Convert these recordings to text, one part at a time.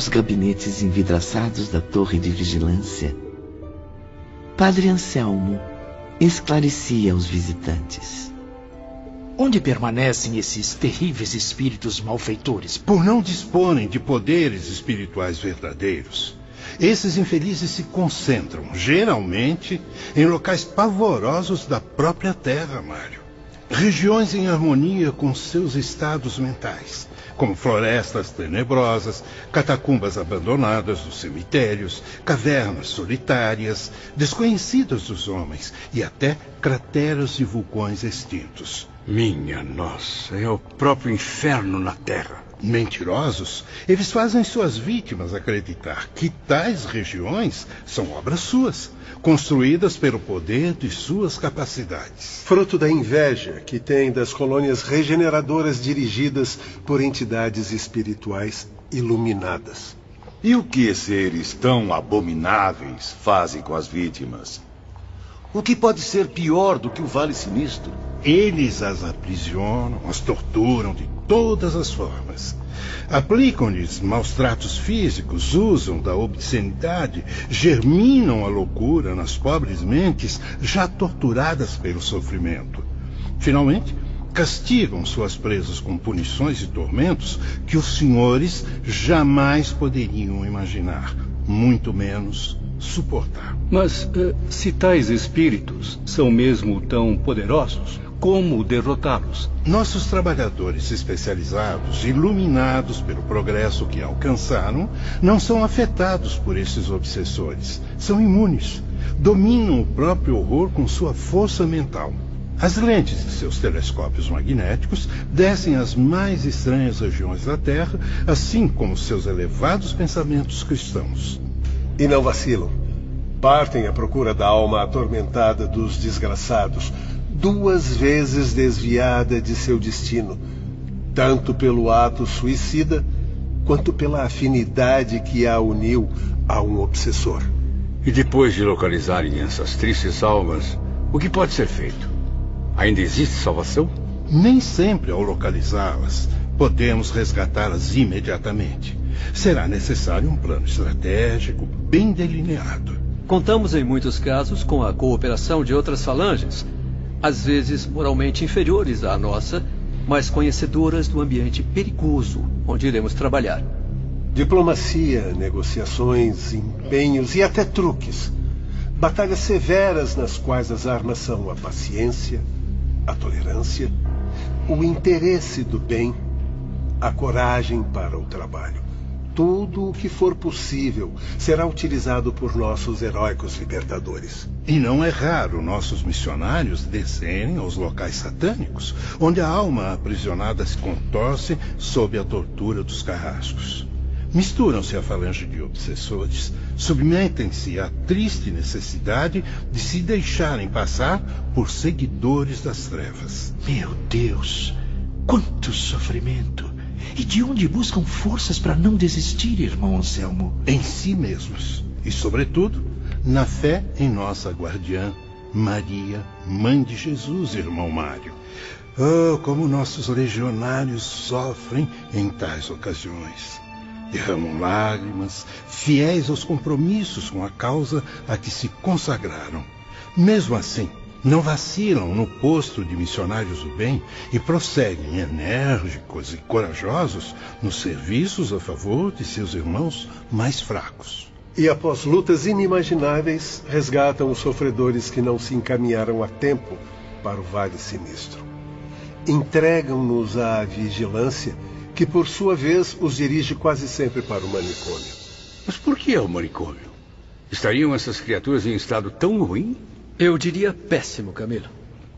Aos gabinetes envidraçados da torre de vigilância, Padre Anselmo esclarecia aos visitantes. Onde permanecem esses terríveis espíritos malfeitores? Por não disporem de poderes espirituais verdadeiros, esses infelizes se concentram, geralmente, em locais pavorosos da própria Terra, Mário. Regiões em harmonia com seus estados mentais, como florestas tenebrosas, catacumbas abandonadas dos cemitérios, cavernas solitárias, desconhecidas dos homens e até crateras de vulcões extintos. Minha nossa, é o próprio inferno na Terra. Mentirosos, eles fazem suas vítimas acreditar que tais regiões são obras suas, construídas pelo poder de suas capacidades. Fruto da inveja que tem das colônias regeneradoras dirigidas por entidades espirituais iluminadas. E o que seres tão abomináveis fazem com as vítimas? O que pode ser pior do que o Vale Sinistro? Eles as aprisionam, as torturam de todas as formas. Aplicam-lhes maus tratos físicos, usam da obscenidade, germinam a loucura nas pobres mentes já torturadas pelo sofrimento. Finalmente, castigam suas presas com punições e tormentos que os senhores jamais poderiam imaginar, muito menos suportar. Mas uh, se tais espíritos são mesmo tão poderosos, como derrotá-los. Nossos trabalhadores especializados, iluminados pelo progresso que alcançaram, não são afetados por esses obsessores. São imunes. Dominam o próprio horror com sua força mental. As lentes de seus telescópios magnéticos descem às mais estranhas regiões da Terra, assim como seus elevados pensamentos cristãos. E não vacilam. Partem à procura da alma atormentada dos desgraçados, duas vezes desviada de seu destino, tanto pelo ato suicida quanto pela afinidade que a uniu a um obsessor. E depois de localizarem essas tristes almas, o que pode ser feito? Ainda existe salvação? Nem sempre, ao localizá-las, podemos resgatá-las imediatamente. Será necessário um plano estratégico bem delineado. Contamos em muitos casos com a cooperação de outras falanges, às vezes moralmente inferiores à nossa, mas conhecedoras do ambiente perigoso onde iremos trabalhar. Diplomacia, negociações, empenhos e até truques. Batalhas severas nas quais as armas são a paciência, a tolerância, o interesse do bem, a coragem para o trabalho tudo o que for possível será utilizado por nossos heróicos libertadores. E não é raro nossos missionários descerem aos locais satânicos, onde a alma aprisionada se contorce sob a tortura dos carrascos. Misturam-se à falange de obsessores, submetem-se à triste necessidade de se deixarem passar por seguidores das trevas. Meu Deus, quanto sofrimento! E de onde buscam forças para não desistir, irmão Anselmo? Em si mesmos. E, sobretudo, na fé em nossa guardiã, Maria, mãe de Jesus, irmão Mário. Oh, como nossos legionários sofrem em tais ocasiões. Derramam lágrimas, fiéis aos compromissos com a causa a que se consagraram. Mesmo assim, não vacilam no posto de missionários do bem e prosseguem enérgicos e corajosos nos serviços a favor de seus irmãos mais fracos. E após lutas inimagináveis, resgatam os sofredores que não se encaminharam a tempo para o vale sinistro. Entregam-nos à vigilância, que por sua vez os dirige quase sempre para o manicômio. Mas por que é o manicômio? Estariam essas criaturas em estado tão ruim? Eu diria péssimo, Camilo.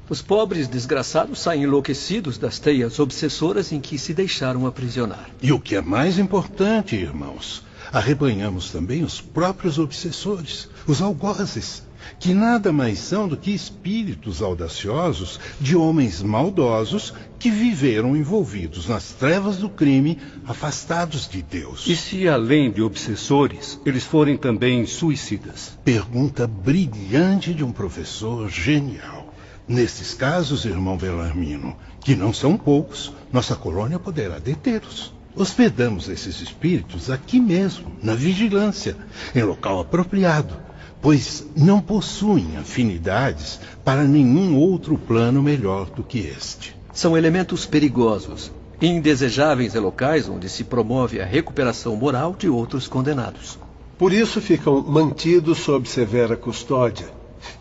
Os pobres desgraçados saem enlouquecidos das teias obsessoras em que se deixaram aprisionar. E o que é mais importante, irmãos, arrebanhamos também os próprios obsessores, os algozes, que nada mais são do que espíritos audaciosos de homens maldosos que viveram envolvidos nas trevas do crime, afastados de Deus. E se, além de obsessores, eles forem também suicidas? Pergunta brilhante de um professor genial. Nesses casos, irmão Belarmino, que não são poucos, nossa colônia poderá detê-los. hospedamos esses espíritos aqui mesmo, na vigilância, em local apropriado, pois não possuem afinidades para nenhum outro plano melhor do que este. São elementos perigosos, indesejáveis em locais onde se promove a recuperação moral de outros condenados. Por isso ficam mantidos sob severa custódia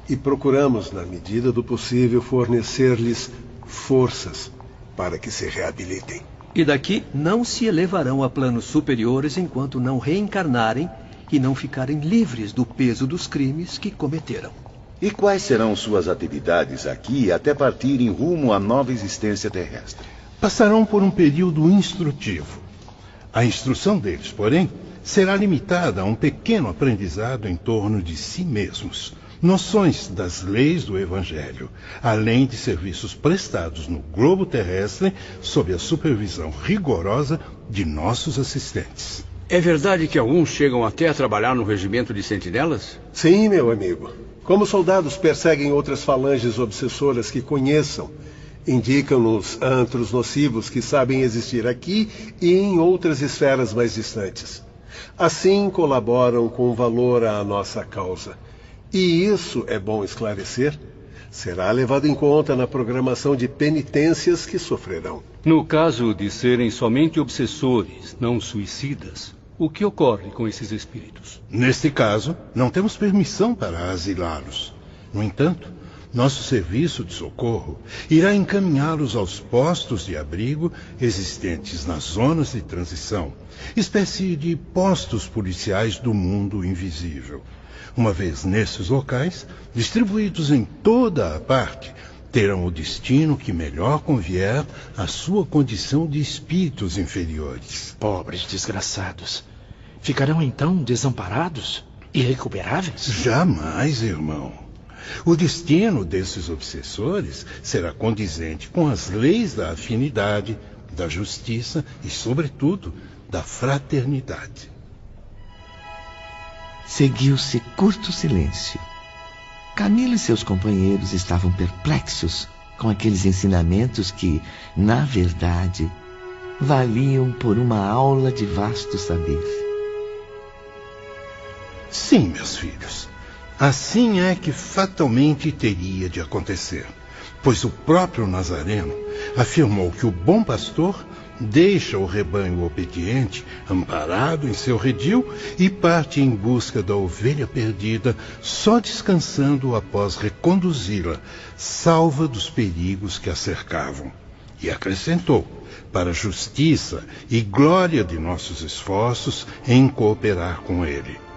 e procuramos, na medida do possível, fornecer-lhes forças para que se reabilitem. E daqui não se elevarão a planos superiores enquanto não reencarnarem e não ficarem livres do peso dos crimes que cometeram. E quais serão suas atividades aqui até partirem rumo à nova existência terrestre? Passarão por um período instrutivo. A instrução deles, porém, será limitada a um pequeno aprendizado em torno de si mesmos, noções das leis do Evangelho, além de serviços prestados no globo terrestre sob a supervisão rigorosa de nossos assistentes. É verdade que alguns chegam até a trabalhar no regimento de sentinelas? Sim, meu amigo. Como soldados perseguem outras falanges obsessoras que conheçam, indicam-nos antros nocivos que sabem existir aqui e em outras esferas mais distantes. Assim colaboram com valor à nossa causa. E isso é bom esclarecer. Será levado em conta na programação de penitências que sofrerão. No caso de serem somente obsessores, não suicidas, o que ocorre com esses espíritos? Neste caso, não temos permissão para asilá-los. No entanto, nosso serviço de socorro irá encaminhá-los aos postos de abrigo existentes nas zonas de transição, espécie de postos policiais do mundo invisível. Uma vez nesses locais, distribuídos em toda a parte, terão o destino que melhor convier à sua condição de espíritos inferiores. Pobres desgraçados. Ficarão então desamparados? Irrecuperáveis? Jamais, irmão. O destino desses obsessores será condizente com as leis da afinidade, da justiça e, sobretudo, da fraternidade. Seguiu-se curto silêncio. Camilo e seus companheiros estavam perplexos com aqueles ensinamentos que, na verdade, valiam por uma aula de vasto saber. Sim, meus filhos. Assim é que fatalmente teria de acontecer, pois o próprio Nazareno afirmou que o bom pastor deixa o rebanho obediente amparado em seu redil e parte em busca da ovelha perdida, só descansando após reconduzi-la, salva dos perigos que a cercavam. E acrescentou: para a justiça e glória de nossos esforços em cooperar com ele.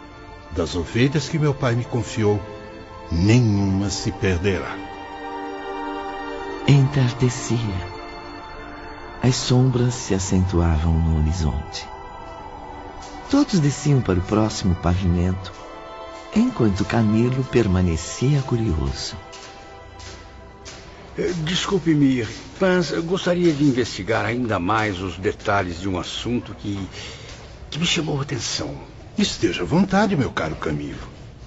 Das ovelhas que meu pai me confiou, nenhuma se perderá. Entardecia. As sombras se acentuavam no horizonte. Todos desciam para o próximo pavimento, enquanto Camilo permanecia curioso. Eh, Desculpe-me, mas eu gostaria de investigar ainda mais os detalhes de um assunto que, que me chamou a atenção. Esteja à vontade, meu caro Camilo.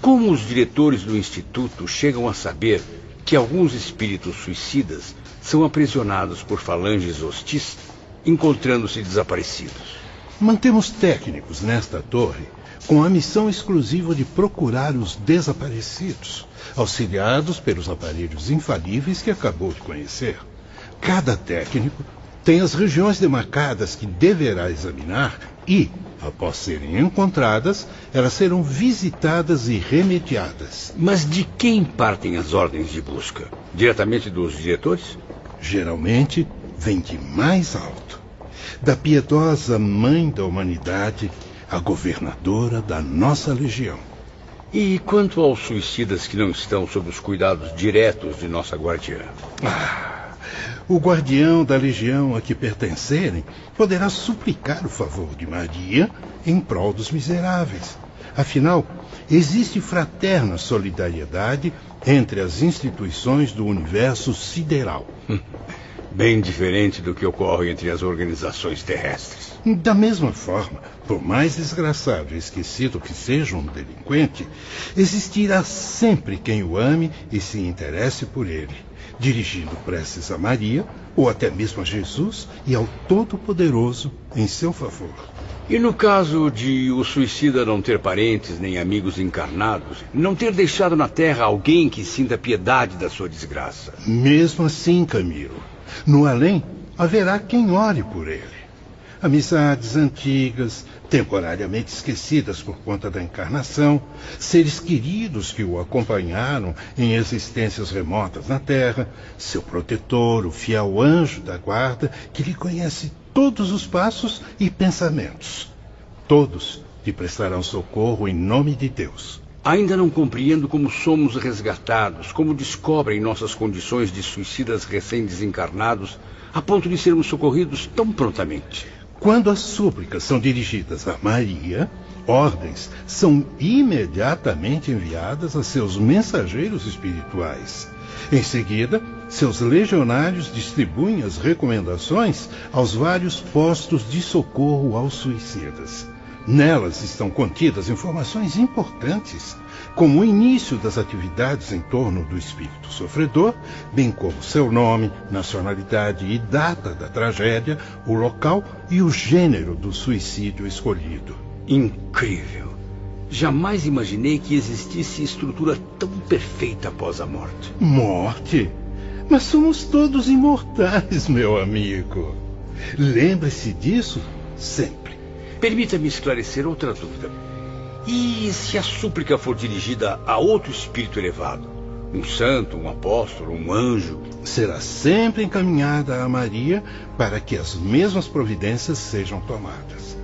Como os diretores do Instituto chegam a saber que alguns espíritos suicidas são aprisionados por falanges hostis, encontrando-se desaparecidos. Mantemos técnicos nesta torre com a missão exclusiva de procurar os desaparecidos, auxiliados pelos aparelhos infalíveis que acabou de conhecer. Cada técnico tem as regiões demarcadas que deverá examinar e, após serem encontradas, elas serão visitadas e remediadas. Mas de quem partem as ordens de busca? Diretamente dos diretores? Geralmente vem de mais alto, da piedosa mãe da humanidade, a governadora da nossa legião. E quanto aos suicidas que não estão sob os cuidados diretos de nossa guardiã? Ah, o guardião da legião a que pertencerem poderá suplicar o favor de Maria em prol dos miseráveis. Afinal, existe fraterna solidariedade entre as instituições do universo sideral. Bem diferente do que ocorre entre as organizações terrestres. Da mesma forma, por mais desgraçado e esquecido que seja um delinquente, existirá sempre quem o ame e se interesse por ele, dirigindo preces a Maria, ou até mesmo a Jesus e ao Todo-Poderoso em seu favor. E no caso de o suicida não ter parentes nem amigos encarnados, não ter deixado na terra alguém que sinta piedade da sua desgraça? Mesmo assim, Camilo, no além haverá quem ore por ele. Amizades antigas, temporariamente esquecidas por conta da encarnação, seres queridos que o acompanharam em existências remotas na Terra, seu protetor, o fiel anjo da guarda, que lhe conhece todos os passos e pensamentos. Todos lhe prestarão socorro em nome de Deus. Ainda não compreendo como somos resgatados, como descobrem nossas condições de suicidas recém-desencarnados, a ponto de sermos socorridos tão prontamente. Quando as súplicas são dirigidas a Maria, ordens são imediatamente enviadas a seus mensageiros espirituais. Em seguida, seus legionários distribuem as recomendações aos vários postos de socorro aos suicidas. Nelas estão contidas informações importantes, como o início das atividades em torno do espírito sofredor, bem como seu nome, nacionalidade e data da tragédia, o local e o gênero do suicídio escolhido. Incrível! Jamais imaginei que existisse estrutura tão perfeita após a morte. Morte? Mas somos todos imortais, meu amigo. Lembre-se disso sempre. Permita-me esclarecer outra dúvida. E se a súplica for dirigida a outro espírito elevado? Um santo, um apóstolo, um anjo? Será sempre encaminhada a Maria para que as mesmas providências sejam tomadas.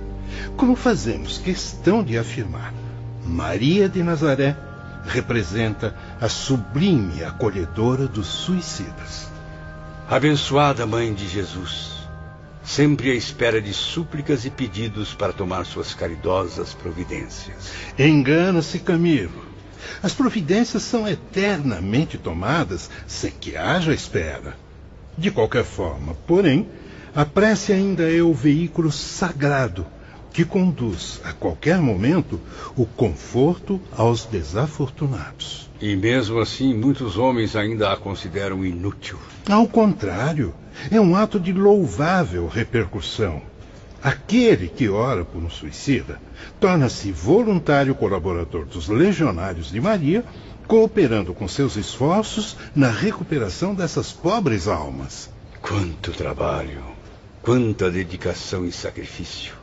Como fazemos questão de afirmar, Maria de Nazaré representa a sublime acolhedora dos suicidas. Abençoada Mãe de Jesus sempre à espera de súplicas e pedidos para tomar suas caridosas providências. Engana-se, Camilo. As providências são eternamente tomadas sem que haja espera. De qualquer forma, porém, a prece ainda é o veículo sagrado que conduz, a qualquer momento, o conforto aos desafortunados. E mesmo assim, muitos homens ainda a consideram inútil. Ao contrário, é um ato de louvável repercussão. Aquele que ora por um suicida torna-se voluntário colaborador dos legionários de Maria, cooperando com seus esforços na recuperação dessas pobres almas. Quanto trabalho, quanta dedicação e sacrifício.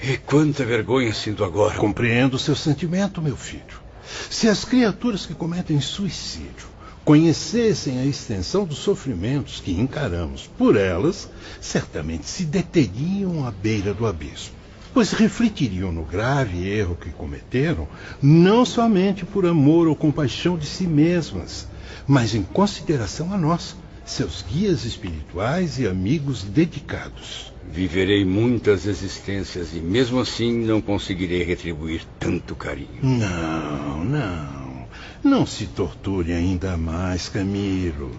E quanta vergonha sinto agora. Compreendo seu sentimento, meu filho. Se as criaturas que cometem suicídio conhecessem a extensão dos sofrimentos que encaramos por elas, certamente se deteriam à beira do abismo, pois refletiriam no grave erro que cometeram, não somente por amor ou compaixão de si mesmas, mas em consideração a nós, seus guias espirituais e amigos dedicados. Viverei muitas existências e mesmo assim não conseguirei retribuir tanto carinho. Não, não. Não se torture ainda mais, Camilo.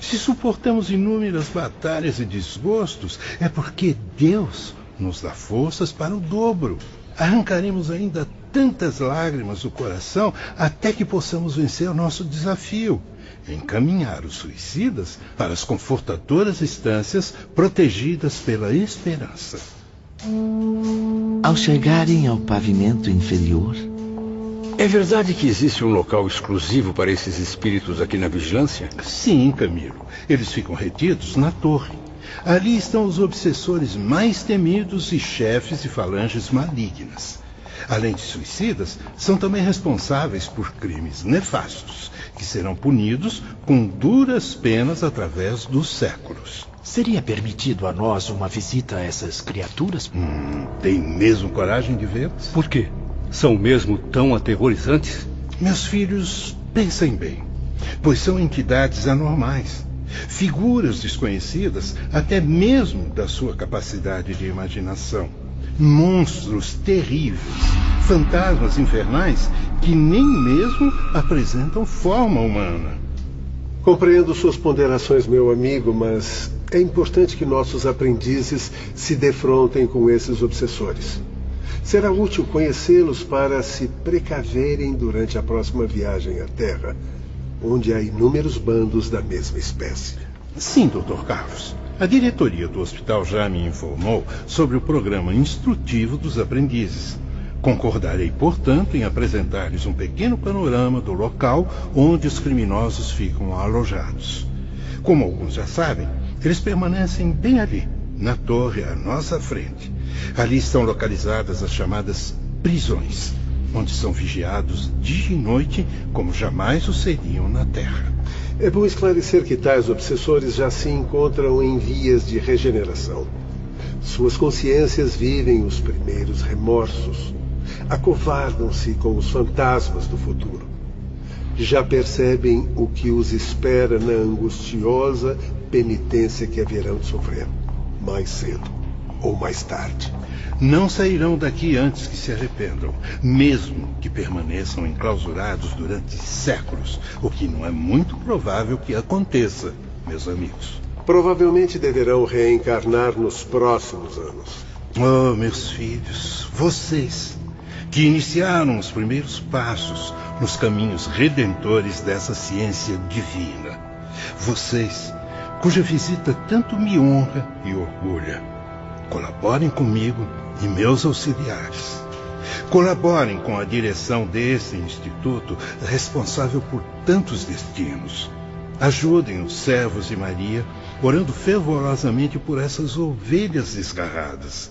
Se suportamos inúmeras batalhas e desgostos, é porque Deus nos dá forças para o dobro. Arrancaremos ainda tantas lágrimas do coração até que possamos vencer o nosso desafio encaminhar os suicidas para as confortadoras instâncias protegidas pela esperança. Ao chegarem ao pavimento inferior. É verdade que existe um local exclusivo para esses espíritos aqui na vigilância? Sim, Camilo. Eles ficam retidos na torre. Ali estão os obsessores mais temidos e chefes de falanges malignas. Além de suicidas, são também responsáveis por crimes nefastos, que serão punidos com duras penas através dos séculos. Seria permitido a nós uma visita a essas criaturas? Hum, tem mesmo coragem de vê-las? Por quê? São mesmo tão aterrorizantes? Meus filhos, pensem bem, pois são entidades anormais. Figuras desconhecidas até mesmo da sua capacidade de imaginação monstros terríveis, fantasmas infernais que nem mesmo apresentam forma humana. Compreendo suas ponderações, meu amigo, mas é importante que nossos aprendizes se defrontem com esses obsessores. Será útil conhecê-los para se precaverem durante a próxima viagem à Terra. onde há inúmeros bandos da mesma espécie. Sim, Dr. Carlos. A diretoria do hospital já me informou sobre o programa instrutivo dos aprendizes. Concordarei, portanto, em apresentar-lhes um pequeno panorama do local onde os criminosos ficam alojados. Como alguns já sabem, eles permanecem bem ali, na torre à nossa frente. Ali estão localizadas as chamadas prisões, onde são vigiados dia e noite como jamais o seriam na Terra. É bom esclarecer que tais obsessores já se encontram em vias de regeneração. Suas consciências vivem os primeiros remorsos. Acovardam-se com os fantasmas do futuro. Já percebem o que os espera na angustiosa penitência que haverão de sofrer, mais cedo ou mais tarde. Não sairão daqui antes que se arrependam, mesmo que permaneçam enclausurados durante séculos, o que não é muito provável que aconteça, meus amigos. Provavelmente deverão reencarnar nos próximos anos. Oh, meus filhos, vocês que iniciaram os primeiros passos nos caminhos redentores dessa ciência divina. Vocês, cuja visita tanto me honra e orgulha. Colaborem comigo e meus auxiliares. Colaborem com a direção desse instituto responsável por tantos destinos. Ajudem os servos de Maria, orando fervorosamente por essas ovelhas desgarradas.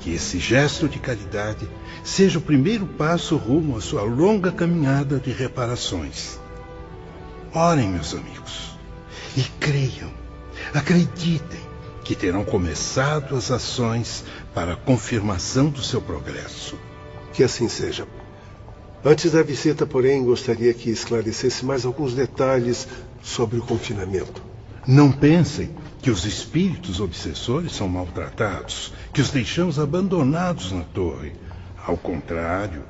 Que esse gesto de caridade seja o primeiro passo rumo à sua longa caminhada de reparações. Orem, meus amigos, e creiam, acreditem que terão começado as ações para a confirmação do seu progresso. Que assim seja. Antes da visita, porém, gostaria que esclarecesse mais alguns detalhes sobre o confinamento. Não pensem que os espíritos obsessores são maltratados, que os deixamos abandonados na torre. Ao contrário,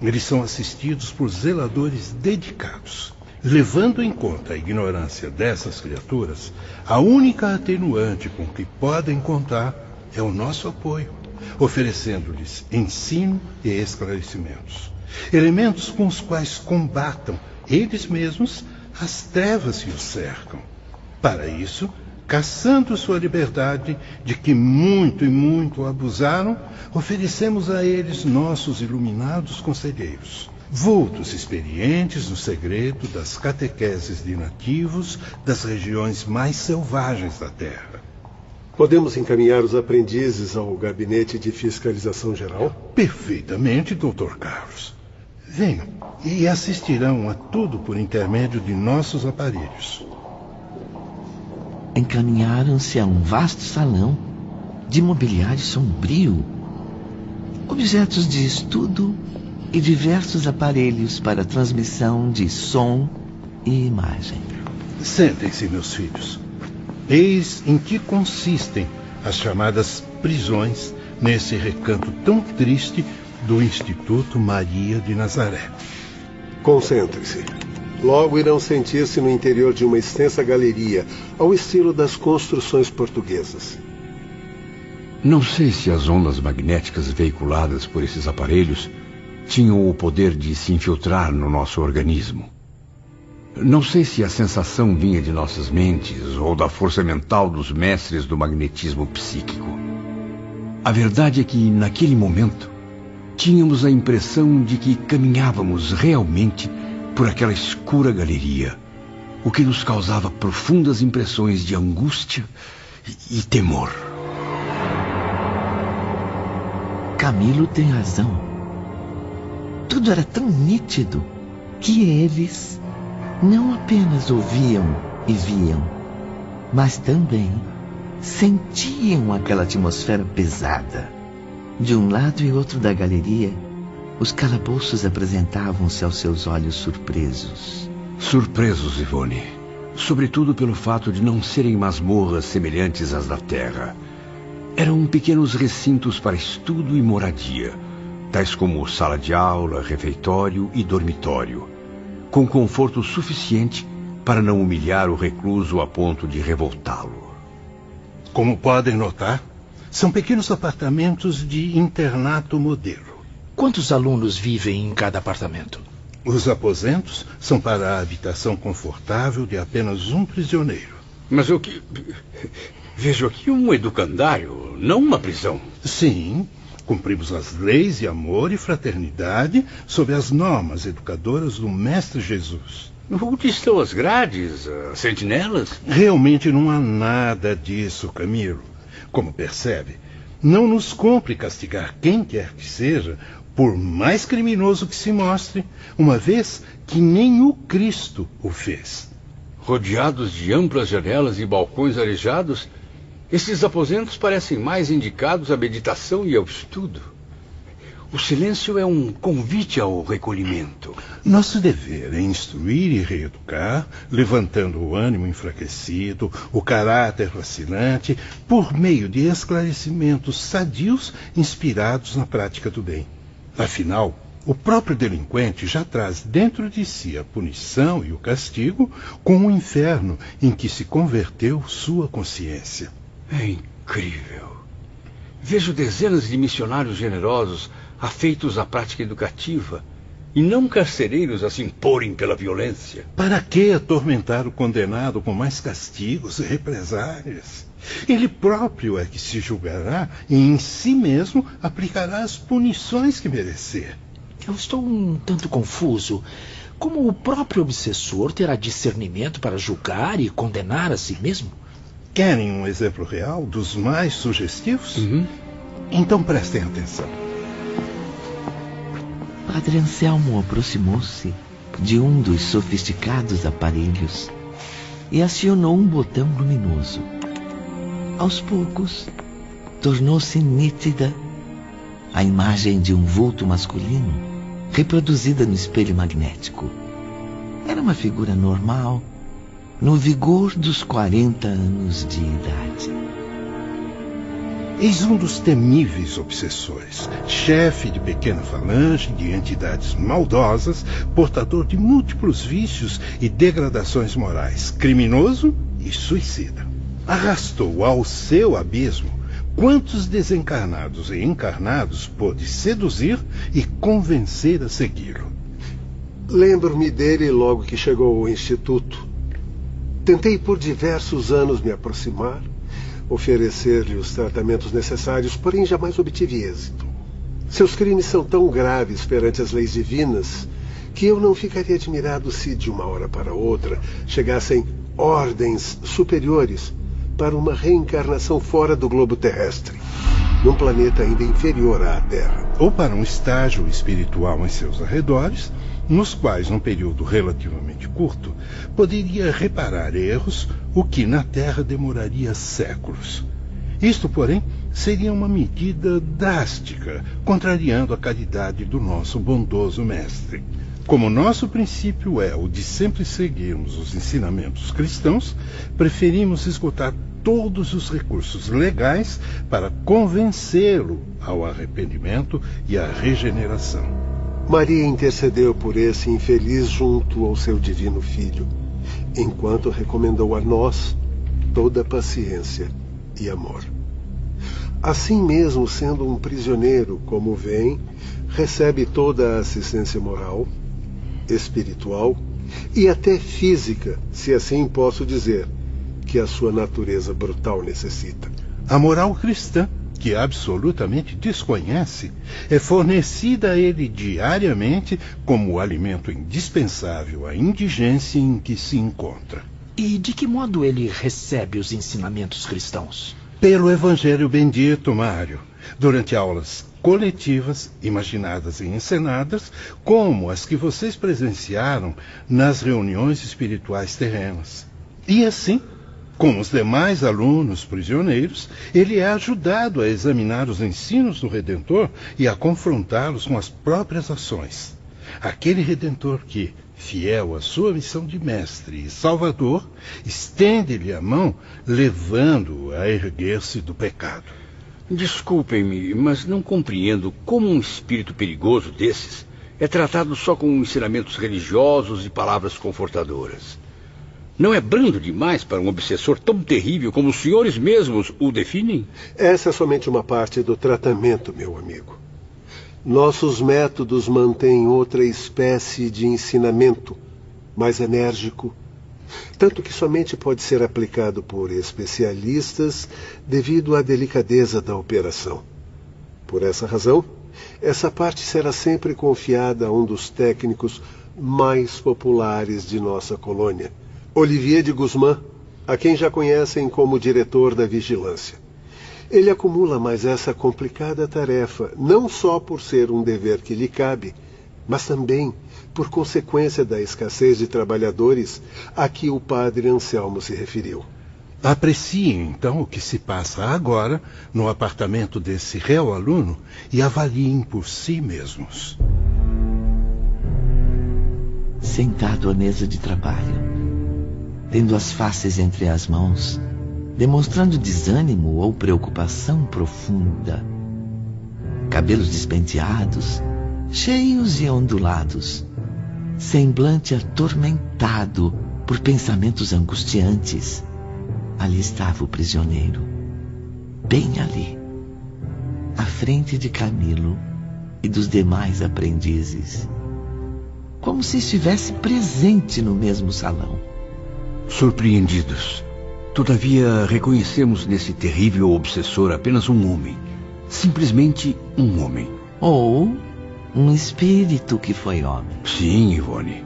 eles são assistidos por zeladores dedicados. Levando em conta a ignorância dessas criaturas, a única atenuante com que podem contar é o nosso apoio, oferecendo-lhes ensino e esclarecimentos. Elementos com os quais combatam eles mesmos as trevas que os cercam. Para isso, caçando sua liberdade, de que muito e muito abusaram, oferecemos a eles nossos iluminados conselheiros vultos experientes no segredo das catequeses de nativos das regiões mais selvagens da Terra. Podemos encaminhar os aprendizes ao gabinete de fiscalização geral? Perfeitamente, Dr. Carlos. Venham e assistirão a tudo por intermédio de nossos aparelhos. Encaminharam-se a um vasto salão de mobiliário sombrio, objetos de estudo e diversos aparelhos para transmissão de som e imagem. Sentem-se, meus filhos. Eis em que consistem as chamadas prisões nesse recanto tão triste do Instituto Maria de Nazaré. Concentre-se. Logo irão sentir-se no interior de uma extensa galeria, ao estilo das construções portuguesas. Não sei se as ondas magnéticas veiculadas por esses aparelhos tinham o poder de se infiltrar no nosso organismo. Não sei se a sensação vinha de nossas mentes ou da força mental dos mestres do magnetismo psíquico. A verdade é que, naquele momento, tínhamos a impressão de que caminhávamos realmente por aquela escura galeria, o que nos causava profundas impressões de angústia e, temor. Camilo tem razão. Tudo era tão nítido que eles não apenas ouviam e viam, mas também sentiam aquela atmosfera pesada. De um lado e outro da galeria, os calabouços apresentavam-se aos seus olhos surpresos. Surpresos, Ivone. Sobretudo pelo fato de não serem masmorras semelhantes às da Terra. Eram pequenos recintos para estudo e moradia tais como sala de aula, refeitório e dormitório, com conforto suficiente para não humilhar o recluso a ponto de revoltá-lo. Como podem notar, são pequenos apartamentos de internato modelo. Quantos alunos vivem em cada apartamento? Os aposentos são para a habitação confortável de apenas um prisioneiro. Mas o que. Vejo aqui um educandário, não uma prisão. Sim, cumprimos as leis de amor e fraternidade sob as normas educadoras do Mestre Jesus. Onde estão as grades, as sentinelas? Realmente não há nada disso, Camilo. Como percebe, não nos cumpre castigar quem quer que seja por mais criminoso que se mostre, uma vez que nem o Cristo o fez. Rodeados de amplas janelas e balcões arejados, esses aposentos parecem mais indicados à meditação e ao estudo. O silêncio é um convite ao recolhimento. Nosso dever é instruir e reeducar, levantando o ânimo enfraquecido, o caráter vacilante, por meio de esclarecimentos sadios inspirados na prática do bem. Afinal, o próprio delinquente já traz dentro de si a punição e o castigo com o inferno em que se converteu sua consciência. É incrível. Vejo dezenas de missionários generosos afeitos à prática educativa e não carcereiros a se imporem pela violência. Para que atormentar o condenado com mais castigos e represálias? Ele próprio é que se julgará e em si mesmo aplicará as punições que merecer. Eu estou um tanto confuso. Como o próprio obsessor terá discernimento para julgar e condenar a si mesmo? Querem um exemplo real dos mais sugestivos? Uhum. Então prestem atenção. Padre Anselmo aproximou-se de um dos sofisticados aparelhos e acionou um botão luminoso. Aos poucos, tornou-se nítida a imagem de um vulto masculino reproduzida no espelho magnético. Era uma figura normal, no vigor dos 40 anos de idade. Eis um dos temíveis obsessores, chefe de pequena falange de entidades maldosas, portador de múltiplos vícios e degradações morais, criminoso e suicida arrastou ao seu abismo quantos desencarnados e encarnados pôde seduzir e convencer a segui-lo. Lembro-me dele logo que chegou ao Instituto. Tentei por diversos anos me aproximar, oferecer-lhe os tratamentos necessários, porém jamais obtive êxito. Seus crimes são tão graves perante as leis divinas que eu não ficaria admirado se, de uma hora para outra, chegassem ordens superiores para uma reencarnação fora do globo terrestre, num planeta ainda inferior à Terra. Ou para um estágio espiritual em seus arredores, nos quais, num período relativamente curto, poderia reparar erros, o que na Terra demoraria séculos. Isto, porém, seria uma medida drástica, contrariando a caridade do nosso bondoso mestre. Como nosso princípio é o de sempre seguirmos os ensinamentos cristãos, preferimos esgotar todos os recursos legais para convencê-lo ao arrependimento e à regeneração. Maria intercedeu por esse infeliz junto ao seu divino filho, enquanto recomendou a nós toda paciência e amor. Assim mesmo, sendo um prisioneiro como vem, recebe toda a assistência moral, espiritual e até física, se assim posso dizer, que a sua natureza brutal necessita. A moral cristã, que absolutamente desconhece, é fornecida a ele diariamente como alimento indispensável à indigência em que se encontra. E de que modo ele recebe os ensinamentos cristãos? Pelo Evangelho bendito, Mário, durante aulas coletivas, imaginadas e encenadas, como as que vocês presenciaram nas reuniões espirituais terrenas. E assim, com os demais alunos prisioneiros, ele é ajudado a examinar os ensinos do Redentor e a confrontá-los com as próprias ações. Aquele Redentor que, fiel à sua missão de mestre e salvador, estende-lhe a mão, levando-o a erguer-se do pecado. Desculpem-me, mas não compreendo como um espírito perigoso desses é tratado só com ensinamentos religiosos e palavras confortadoras. Não é brando demais para um obsessor tão terrível como os senhores mesmos o definem? Essa é somente uma parte do tratamento, meu amigo. Nossos métodos mantêm outra espécie de ensinamento, mais enérgico, tanto que somente pode ser aplicado por especialistas devido à delicadeza da operação. Por essa razão, essa parte será sempre confiada a um dos técnicos mais populares de nossa colônia, Olivier de Guzmán, a quem já conhecem como diretor da vigilância. Ele acumula mais essa complicada tarefa, não só por ser um dever que lhe cabe, mas também por consequência da escassez de trabalhadores a que o padre Anselmo se referiu. Apreciem, então, o que se passa agora no apartamento desse réu aluno e avaliem por si mesmos. Sentado à mesa de trabalho, tendo as faces entre as mãos, demonstrando desânimo ou preocupação profunda. Cabelos despenteados, cheios e ondulados, semblante atormentado por pensamentos angustiantes. Ali estava o prisioneiro, bem ali, à frente de Camilo e dos demais aprendizes, como se estivesse presente no mesmo salão. Surpreendidos, todavia reconhecemos nesse terrível obsessor apenas um homem, simplesmente um homem. Ou um espírito que foi homem. Sim, Ivone.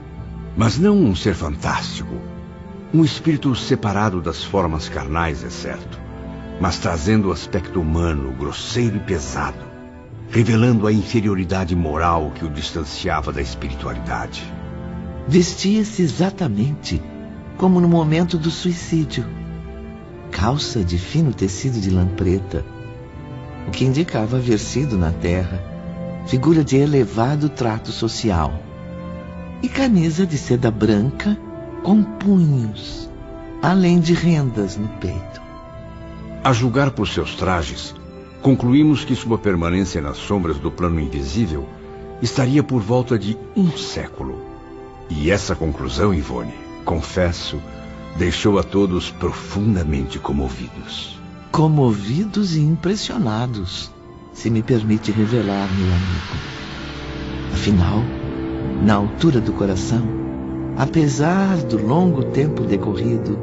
Mas não um ser fantástico. Um espírito separado das formas carnais, é certo. Mas trazendo o aspecto humano, grosseiro e pesado. Revelando a inferioridade moral que o distanciava da espiritualidade. Vestia-se exatamente como no momento do suicídio. Calça de fino tecido de lã preta, o que indicava haver sido na terra figura de elevado trato social, e camisa de seda branca com punhos, além de rendas no peito. A julgar por seus trajes, concluímos que sua permanência nas sombras do plano invisível estaria por volta de um século. E essa conclusão, Ivone, confesso, deixou a todos profundamente comovidos. Comovidos e impressionados se me permite revelar, meu amigo. Afinal, na altura do coração, apesar do longo tempo decorrido,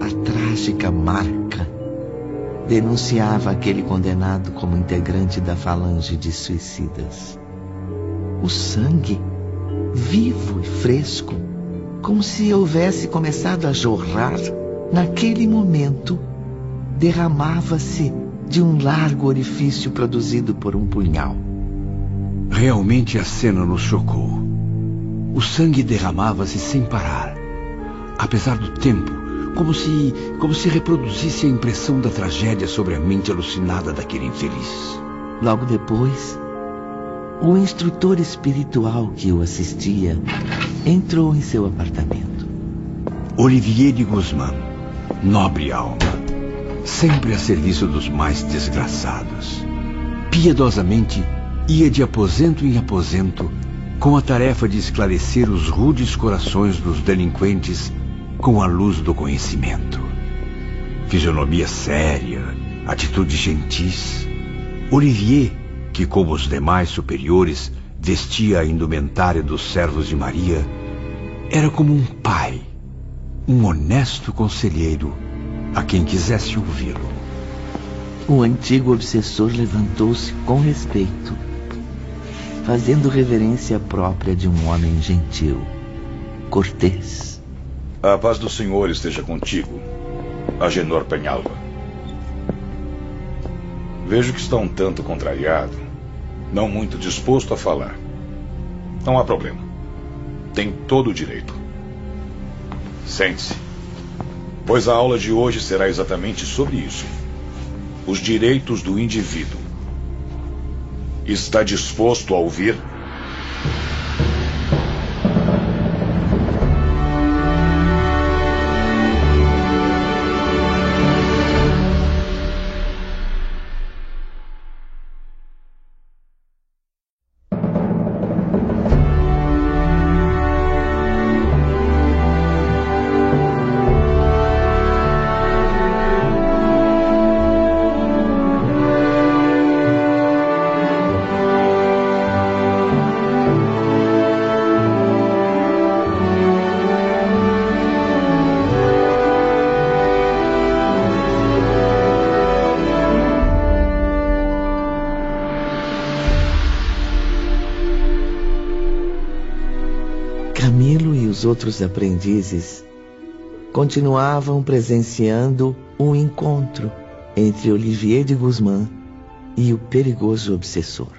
a trágica marca denunciava aquele condenado como integrante da falange de suicidas. O sangue, vivo e fresco, como se houvesse começado a jorrar, naquele momento, derramava-se de um largo orifício produzido por um punhal. Realmente a cena nos chocou. O sangue derramava-se sem parar, apesar do tempo, como se, como se reproduzisse a impressão da tragédia sobre a mente alucinada daquele infeliz. Logo depois, o instrutor espiritual que o assistia entrou em seu apartamento. Olivier de Guzmán, nobre alma sempre a serviço dos mais desgraçados. Piedosamente, ia de aposento em aposento, com a tarefa de esclarecer os rudes corações dos delinquentes com a luz do conhecimento. Fisionomia séria, atitude gentis. Olivier, que como os demais superiores vestia a indumentária dos servos de Maria, era como um pai, um honesto conselheiro a quem quisesse ouvi-lo. O antigo obsessor levantou-se com respeito, fazendo reverência própria de um homem gentil, cortês. A paz do Senhor esteja contigo, Agenor Penhalva. Vejo que está um tanto contrariado, não muito disposto a falar. Não há problema. Tem todo o direito. Sente-se pois a aula de hoje será exatamente sobre isso: os direitos do indivíduo. Está disposto a ouvir? Outros aprendizes continuavam presenciando um encontro entre Olivier de Guzmán e o perigoso obsessor.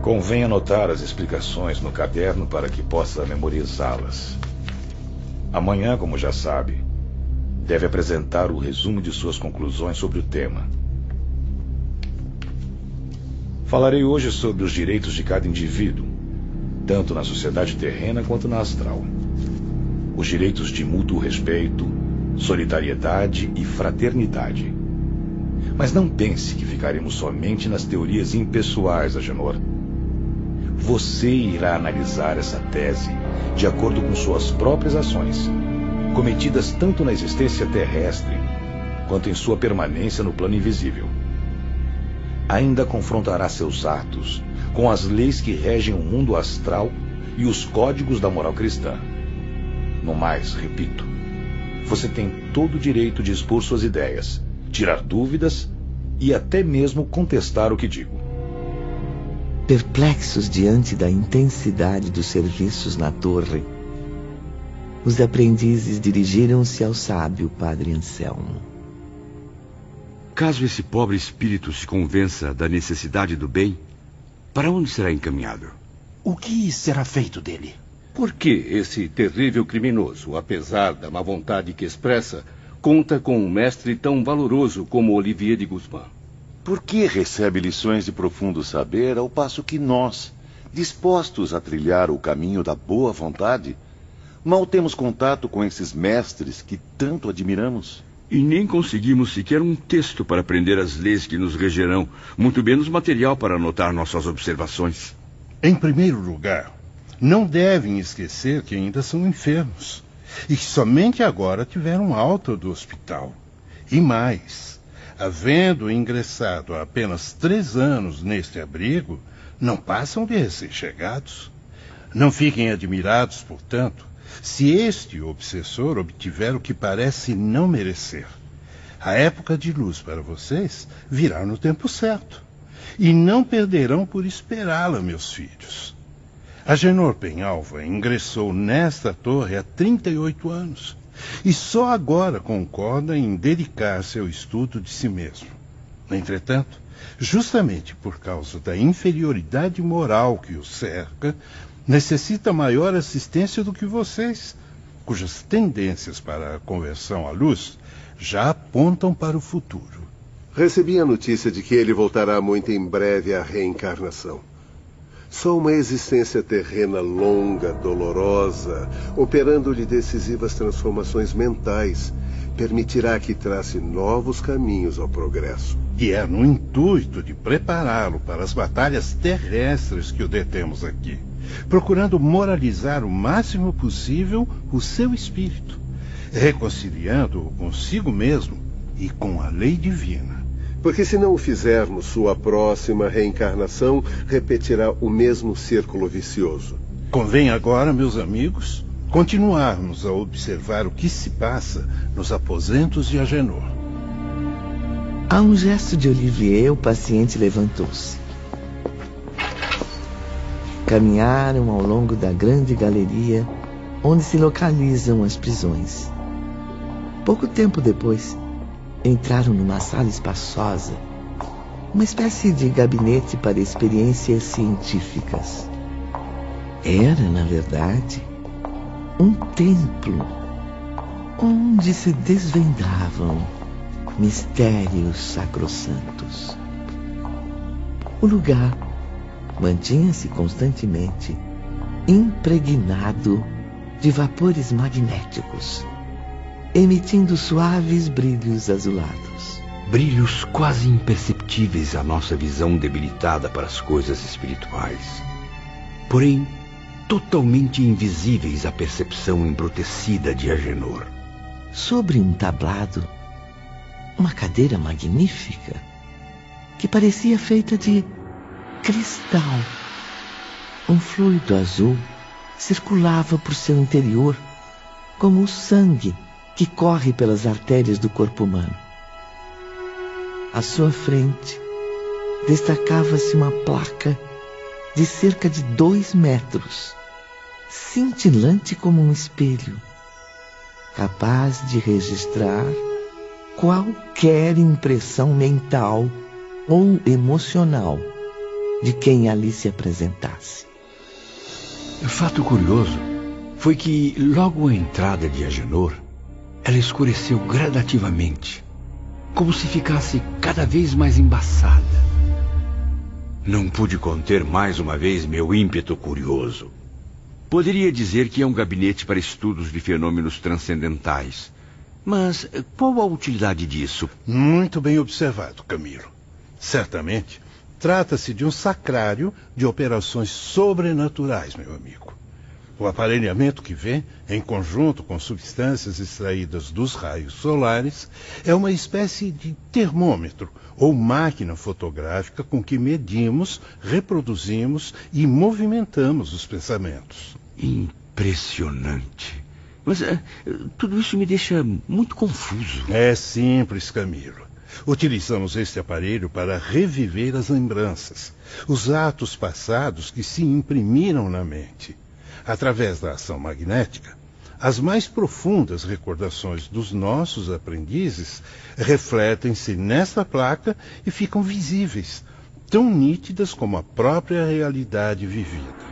Convém anotar as explicações no caderno para que possa memorizá-las. Amanhã, como já sabe, deve apresentar o resumo de suas conclusões sobre o tema. Falarei hoje sobre os direitos de cada indivíduo, tanto na sociedade terrena quanto na astral. Os direitos de mútuo respeito, solidariedade e fraternidade. Mas não pense que ficaremos somente nas teorias impessoais, Agenor. Você irá analisar essa tese de acordo com suas próprias ações, cometidas tanto na existência terrestre quanto em sua permanência no plano invisível ainda confrontará seus atos com as leis que regem o mundo astral e os códigos da moral cristã. No mais, repito, você tem todo o direito de expor suas ideias, tirar dúvidas e até mesmo contestar o que digo. Perplexos diante da intensidade dos serviços na torre, os aprendizes dirigiram-se ao sábio Padre Anselmo. Caso esse pobre espírito se convença da necessidade do bem, para onde será encaminhado? O que será feito dele? Por que esse terrível criminoso, apesar da má vontade que expressa, conta com um mestre tão valoroso como Olivier de Guzmán? Por que recebe lições de profundo saber ao passo que nós, dispostos a trilhar o caminho da boa vontade, mal temos contato com esses mestres que tanto admiramos? E nem conseguimos sequer um texto para aprender as leis que nos regerão, muito menos material para anotar nossas observações. Em primeiro lugar, não devem esquecer que ainda são enfermos e que somente agora tiveram alta do hospital. E mais, havendo ingressado há apenas três anos neste abrigo, não passam de recém-chegados. Não fiquem admirados, portanto, se este obsessor obtiver o que parece não merecer. A época de luz para vocês virá no tempo certo. E não perderão por esperá-la, meus filhos. Agenor Penhalva ingressou nesta torre há 38 anos e só agora concorda em dedicar-se ao estudo de si mesmo. Entretanto, justamente por causa da inferioridade moral que o cerca, necessita maior assistência do que vocês, cujas tendências para a conversão à luz já apontam para o futuro. Recebi a notícia de que ele voltará muito em breve à reencarnação. Só uma existência terrena longa, dolorosa, operando-lhe decisivas transformações mentais, permitirá que trace novos caminhos ao progresso. E é no intuito de prepará-lo para as batalhas terrestres que o detemos aqui procurando moralizar o máximo possível o seu espírito, reconciliando-o consigo mesmo e com a lei divina. Porque se não o fizermos, sua próxima reencarnação repetirá o mesmo círculo vicioso. Convém agora, meus amigos, continuarmos a observar o que se passa nos aposentos de Agenor. A um gesto de Olivier, o paciente levantou-se. Caminharam ao longo da grande galeria onde se localizam as prisões. Pouco tempo depois, entraram numa sala espaçosa, uma espécie de gabinete para experiências científicas. Era, na verdade, um templo onde se desvendavam mistérios sacrossantos. O lugar mantinha-se constantemente impregnado de vapores magnéticos, emitindo suaves brilhos azulados. Brilhos quase imperceptíveis à nossa visão debilitada para as coisas espirituais. Porém, totalmente invisíveis à percepção embrutecida de Agenor. Sobre um tablado, uma cadeira magnífica que parecia feita de cristal. Um fluido azul circulava por seu interior, como o sangue que corre pelas artérias do corpo humano. À sua frente destacava-se uma placa de cerca de dois metros, cintilante como um espelho, capaz de registrar qualquer impressão mental ou emocional de quem ali se apresentasse. Fato curioso foi que, logo à entrada de Agenor, ela escureceu gradativamente, como se ficasse cada vez mais embaçada. Não pude conter mais uma vez meu ímpeto curioso. Poderia dizer que é um gabinete para estudos de fenômenos transcendentais. Mas qual a utilidade disso? Muito bem observado, Camilo. Certamente trata-se de um sacrário de operações sobrenaturais, meu amigo. O aparelhamento que vê, em conjunto com substâncias extraídas dos raios solares, é uma espécie de termômetro ou máquina fotográfica com que medimos, reproduzimos e movimentamos os pensamentos. Impressionante. Mas uh, tudo isso me deixa muito confuso. É simples, Camilo. Utilizamos este aparelho para reviver as lembranças, os atos passados que se imprimiram na mente. Através da ação magnética, as mais profundas recordações dos nossos aprendizes refletem-se nesta placa e ficam visíveis, tão nítidas como a própria realidade vivida.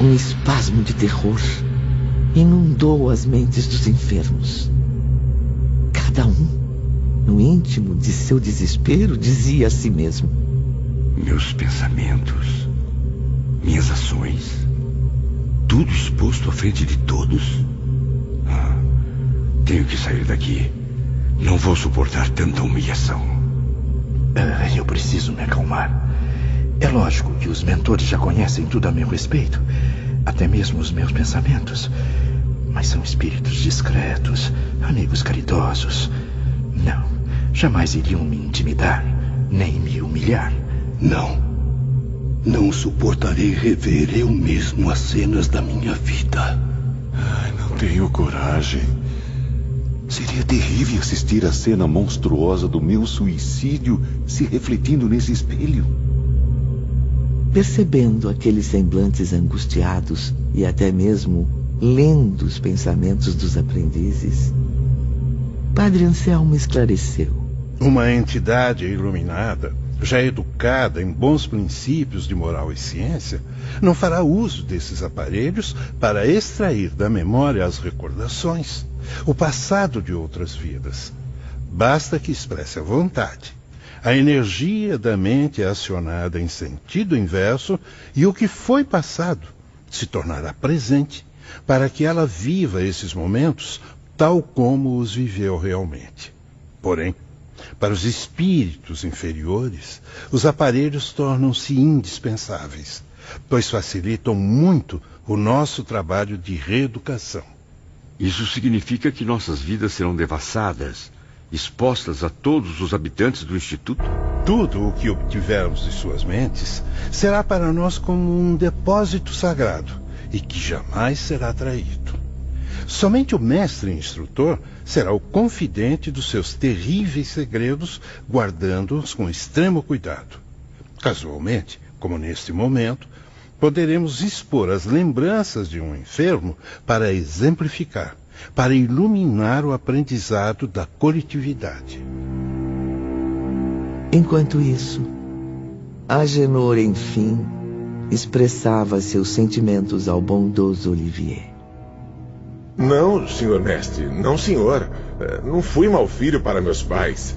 Um espasmo de terror inundou as mentes dos enfermos. Cada um no íntimo de seu desespero, dizia a si mesmo: Meus pensamentos, minhas ações, tudo exposto à frente de todos? Ah, tenho que sair daqui. Não vou suportar tanta humilhação. Eu preciso me acalmar. É lógico que os mentores já conhecem tudo a meu respeito, até mesmo os meus pensamentos. Mas são espíritos discretos, amigos caridosos. Não, jamais iriam me intimidar, nem me humilhar. Não. Não suportarei rever eu mesmo as cenas da minha vida. Ai, não tenho coragem. Seria terrível assistir a cena monstruosa do meu suicídio se refletindo nesse espelho. Percebendo aqueles semblantes angustiados e até mesmo lendo os pensamentos dos aprendizes, Padre Anselmo esclareceu. Uma entidade iluminada, já educada em bons princípios de moral e ciência, não fará uso desses aparelhos para extrair da memória as recordações, o passado de outras vidas. Basta que expresse a vontade. A energia da mente é acionada em sentido inverso e o que foi passado se tornará presente para que ela viva esses momentos tal como os viveu realmente. Porém, para os espíritos inferiores, os aparelhos tornam-se indispensáveis, pois facilitam muito o nosso trabalho de reeducação. Isso significa que nossas vidas serão devassadas, expostas a todos os habitantes do Instituto? Tudo o que obtivermos de suas mentes será para nós como um depósito sagrado e que jamais será traído. Somente o mestre instrutor será o confidente dos seus terríveis segredos, guardando-os com extremo cuidado. Casualmente, como neste momento, poderemos expor as lembranças de um enfermo para exemplificar, para iluminar o aprendizado da coletividade. Enquanto isso, Agenor, enfim, expressava seus sentimentos ao bondoso Olivier. Não, senhor mestre, não, senhor. Eh, não fui mau filho para meus pais.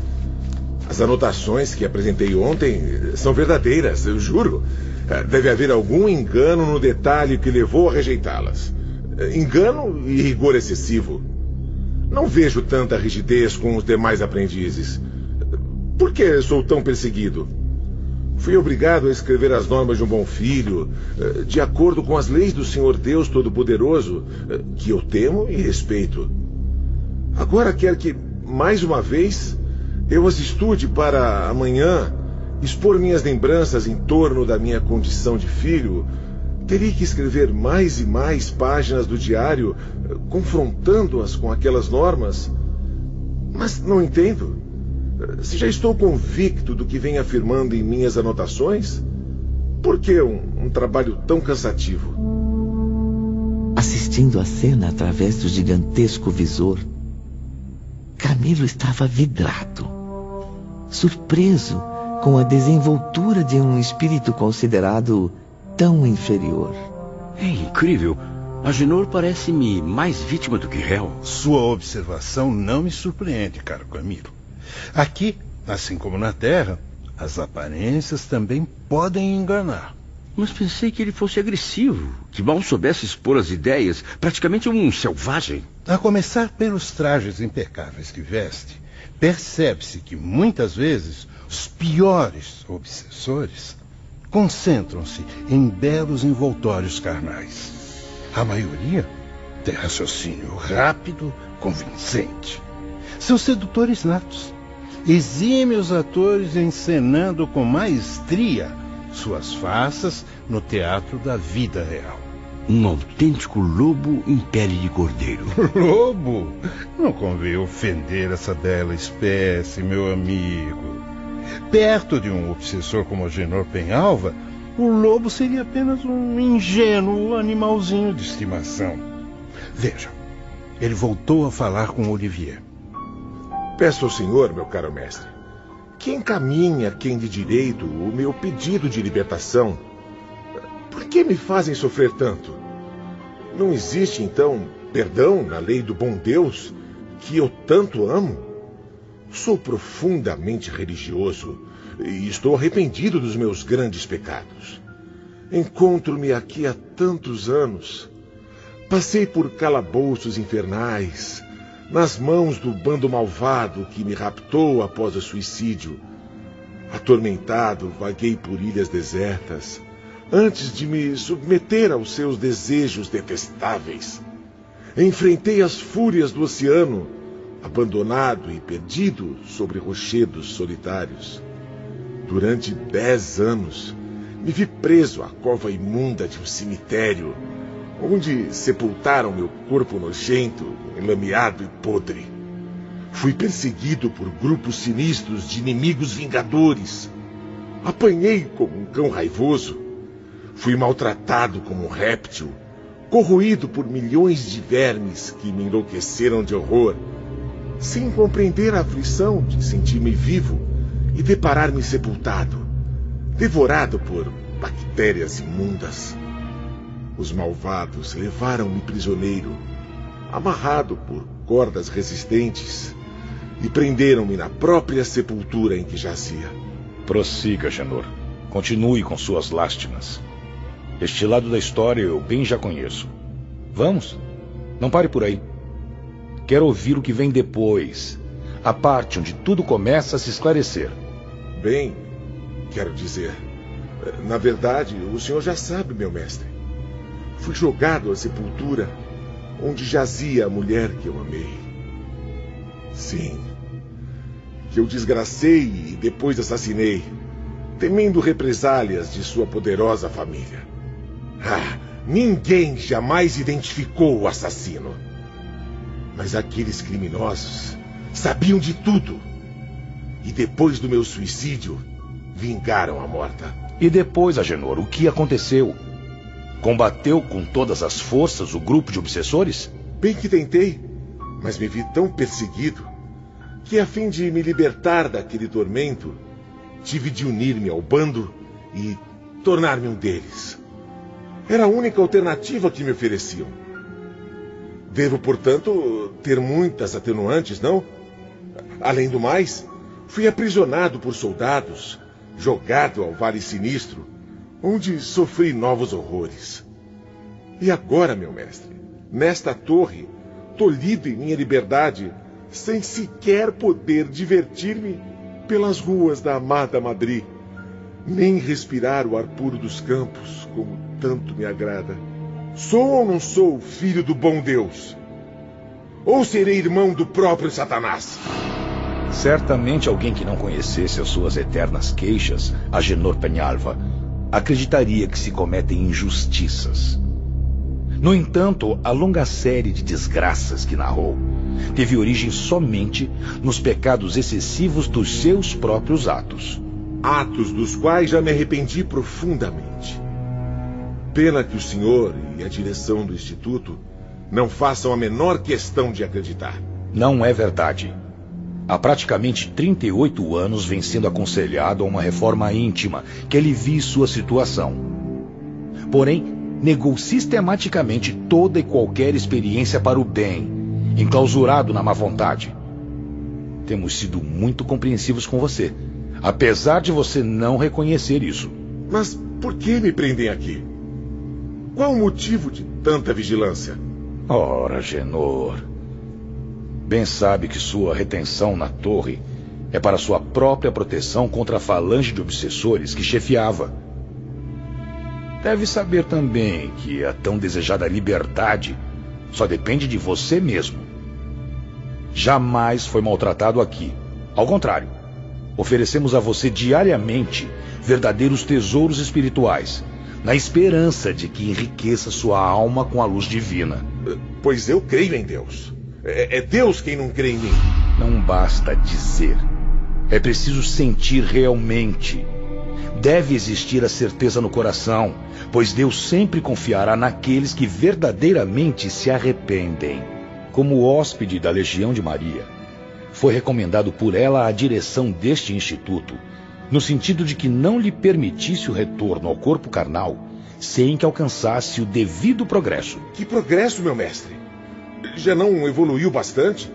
As anotações que apresentei ontem eh, são verdadeiras, eu juro. Eh, deve haver algum engano no detalhe que levou a rejeitá-las. Engano e rigor excessivo. Não vejo tanta rigidez com os demais aprendizes. Por que sou tão perseguido? Fui obrigado a escrever as normas de um bom filho, eh, de acordo com as leis do Senhor Deus Todo-Poderoso, eh, que eu temo e respeito. Agora quer que, mais uma vez, eu as estude para amanhã expor minhas lembranças em torno da minha condição de filho. Teria que escrever mais e mais páginas do diário, eh, confrontando-as com aquelas normas. Mas não entendo. Se já estou convicto do que vem afirmando em minhas anotações, por que um, um trabalho tão cansativo? reproduzindo a cena através do gigantesco visor. Camilo estava vidrado, surpreso com a desenvoltura de um espírito considerado tão inferior. É incrível. Agenor parece-me mais vítima do que réu. Sua observação não me surpreende, caro Camilo. Aqui, assim como na Terra, as aparências também podem enganar. Mas pensei que ele fosse agressivo, que mal soubesse expor as ideias, praticamente um selvagem. A começar pelos trajes impecáveis que veste, percebe-se que muitas vezes os piores obsessores concentram-se em belos envoltórios carnais. A maioria tem raciocínio rápido, convincente. São sedutores natos. Exímios atores encenando com maestria suas faces no teatro da vida real. Um autêntico lobo em pele de cordeiro. Lobo? Não convém ofender essa bela espécie, meu amigo. Perto de um obsessor como o Genor Penhalva, o lobo seria apenas um ingênuo animalzinho de estimação. Veja, ele voltou a falar com Olivier. Peço ao senhor, meu caro mestre, que encaminhe a quem de direito o meu pedido de libertação. Por que me fazem sofrer tanto? Não existe, então, perdão na lei do bom Deus que eu tanto amo? Sou profundamente religioso e estou arrependido dos meus grandes pecados. Encontro-me aqui há tantos anos. Passei por calabouços infernais, nas mãos do bando malvado que me raptou após o suicídio. Atormentado, vaguei por ilhas desertas, antes de me submeter aos seus desejos detestáveis. Enfrentei as fúrias do oceano, abandonado e perdido sobre rochedos solitários. Durante dez anos, me vi preso à cova imunda de um cemitério, onde sepultaram meu corpo nojento, enlameado e podre. Fui perseguido por grupos sinistros de inimigos vingadores. Apanhei como um cão raivoso. Fui maltratado como um réptil, corroído por milhões de vermes que me enlouqueceram de horror, sem compreender a aflição de sentir-me vivo e deparar-me sepultado, devorado por bactérias imundas. Os malvados levaram-me prisioneiro, amarrado por cordas resistentes, e prenderam-me na própria sepultura em que jazia. Prossiga, Janor. Continue com suas lástimas. Este lado da história eu bem já conheço. Vamos? Não pare por aí. Quero ouvir o que vem depois. A parte onde tudo começa a se esclarecer. Bem, quero dizer. Na verdade, o senhor já sabe, meu mestre. Fui jogado à sepultura onde jazia a mulher que eu amei. Sim, que eu desgracei e depois assassinei, temendo represálias de sua poderosa família. Ah, ninguém jamais identificou o assassino. Mas aqueles criminosos sabiam de tudo. E depois do meu suicídio, vingaram a morta. E depois, Agenor, o que aconteceu? Combateu com todas as forças o grupo de obsessores? Bem que tentei, mas me vi tão perseguido que, a fim de me libertar daquele tormento, tive de unir-me ao bando e tornar-me um deles. Era a única alternativa que me ofereciam. Devo, portanto, ter muitas atenuantes, não? Além do mais, fui aprisionado por soldados, jogado ao Vale Sinistro, onde sofri novos horrores. E agora, meu mestre, nesta torre, tolhido em minha liberdade, sem sequer poder divertir-me pelas ruas da amada Madrid, nem respirar o ar puro dos campos, como tanto me agrada. Sou ou não sou filho do bom Deus? Ou serei irmão do próprio Satanás? Certamente alguém que não conhecesse as suas eternas queixas, Agenor Penhalva, acreditaria que se cometem injustiças. No entanto, a longa série de desgraças que narrou teve origem somente nos pecados excessivos dos seus próprios atos. Atos dos quais já me arrependi profundamente. Pena que o senhor e a direção do Instituto Não façam a menor questão de acreditar. Não é verdade. Há praticamente 38 anos vem sendo aconselhado a uma reforma íntima que alivie sua situação. Porém, negou sistematicamente toda e qualquer experiência para o bem, enclausurado na má vontade. Temos sido muito compreensivos com você, apesar de você não reconhecer isso. Mas por que me prendem aqui? Qual o motivo de tanta vigilância? Ora, Genor. Bem sabe que sua retenção na torre é para sua própria proteção contra a falange de obsessores que chefiava. Deve saber também que a tão desejada liberdade só depende de você mesmo. Jamais foi maltratado aqui. Ao contrário, oferecemos a você diariamente verdadeiros tesouros espirituais, na esperança de que enriqueça sua alma com a luz divina. Pois eu creio em Deus. É, é Deus quem não crê em mim. Não basta dizer. É preciso sentir realmente. Deve existir a certeza no coração, pois Deus sempre confiará naqueles que verdadeiramente se arrependem. Como hóspede da Legião de Maria, foi recomendado por ela a direção deste instituto, no sentido de que não lhe permitisse o retorno ao corpo carnal sem que alcançasse o devido progresso. Que progresso, meu mestre? Já não evoluiu bastante?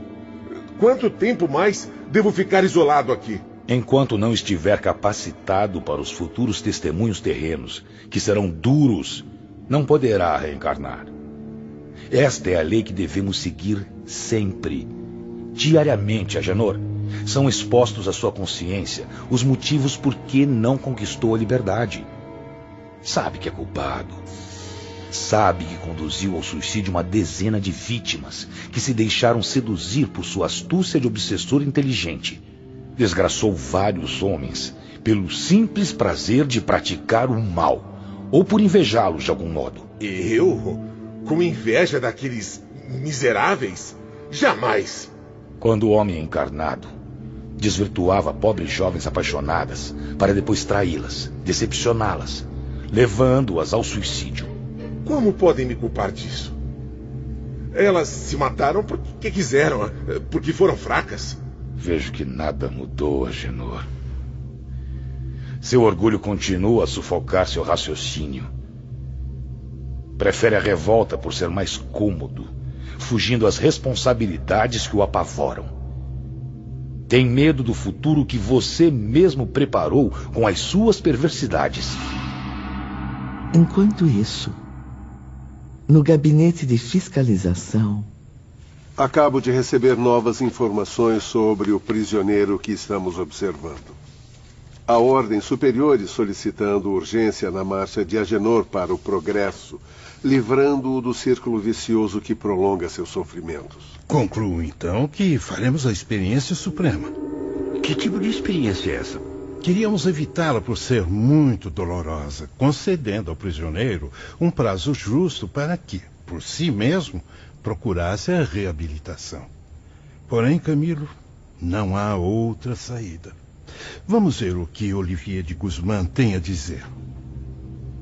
Quanto tempo mais devo ficar isolado aqui? Enquanto não estiver capacitado para os futuros testemunhos terrenos, que serão duros, não poderá reencarnar. Esta é a lei que devemos seguir sempre. Diariamente, Agenor, são expostos à sua consciência os motivos por que não conquistou a liberdade. Sabe que é culpado. Sabe que conduziu ao suicídio uma dezena de vítimas que se deixaram seduzir por sua astúcia de obsessor inteligente. Desgraçou vários homens pelo simples prazer de praticar o mal ou por invejá-los de algum modo. Eu? Com inveja daqueles miseráveis? Jamais! Quando o homem encarnado desvirtuava pobres jovens apaixonadas para depois traí-las, decepcioná-las, levando-as ao suicídio. Como podem me culpar disso? Elas se mataram porque quiseram, porque foram fracas. Vejo que nada mudou, Agenor. Seu orgulho continua a sufocar seu raciocínio. Prefere a revolta por ser mais cômodo, fugindo às responsabilidades que o apavoram. Tem medo do futuro que você mesmo preparou com as suas perversidades. Enquanto isso, no gabinete de fiscalização. Acabo de receber novas informações sobre o prisioneiro que estamos observando. A ordens superiores solicitando urgência na marcha de Agenor para o progresso, livrando-o do círculo vicioso que prolonga seus sofrimentos. Concluo então que faremos a experiência suprema. Que tipo de experiência é essa? Queríamos evitá-la por ser muito dolorosa, concedendo ao prisioneiro um prazo justo para que, por si mesmo, procurasse a reabilitação. Porém, Camilo, não há outra saída. Vamos ver o que Olivier de Guzmán tem a dizer.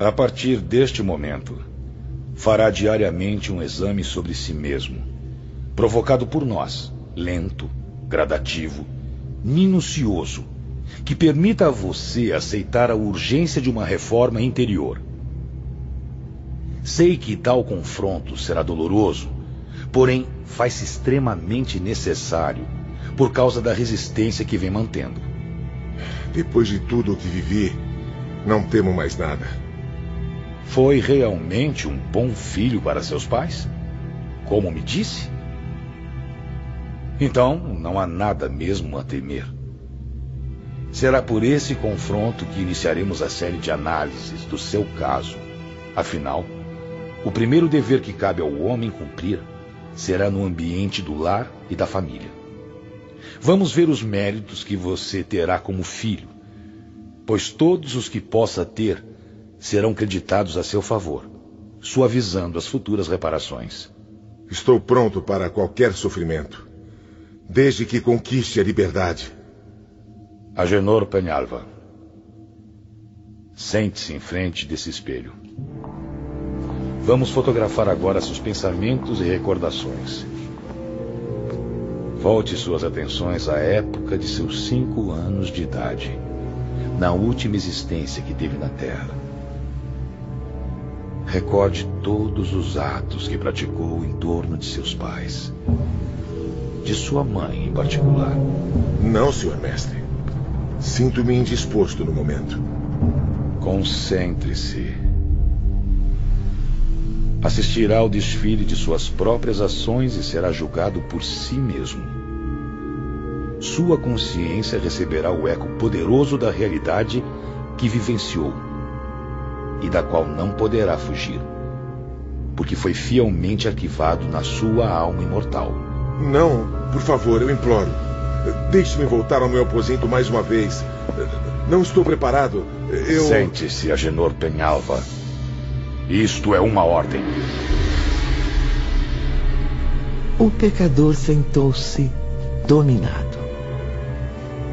A partir deste momento, fará diariamente um exame sobre si mesmo, provocado por nós, lento, gradativo, minucioso, que permita a você aceitar a urgência de uma reforma interior. Sei que tal confronto será doloroso, porém faz-se extremamente necessário por causa da resistência que vem mantendo. Depois de tudo o que vivi, não temo mais nada. Foi realmente um bom filho para seus pais? Como me disse? Então, não há nada mesmo a temer. Será por esse confronto que iniciaremos a série de análises do seu caso. Afinal, o primeiro dever que cabe ao homem cumprir será no ambiente do lar e da família. Vamos ver os méritos que você terá como filho, pois todos os que possa ter serão creditados a seu favor, suavizando as futuras reparações. Estou pronto para qualquer sofrimento, desde que conquiste a liberdade. Agenor Penhalva. Sente-se em frente desse espelho. Vamos fotografar agora seus pensamentos e recordações. Volte suas atenções à época de seus cinco anos de idade, na última existência que teve na Terra. Recorde todos os atos que praticou em torno de seus pais. De sua mãe, em particular. Não, senhor mestre. Sinto-me indisposto no momento. Concentre-se. Assistirá ao desfile de suas próprias ações e será julgado por si mesmo. Sua consciência receberá o eco poderoso da realidade que vivenciou e da qual não poderá fugir, porque foi fielmente arquivado na sua alma imortal. Não, por favor, eu imploro. Deixe-me voltar ao meu aposento mais uma vez. Não estou preparado. Eu. Sente-se, Agenor Penhalva. Isto é uma ordem. O pecador sentou-se dominado.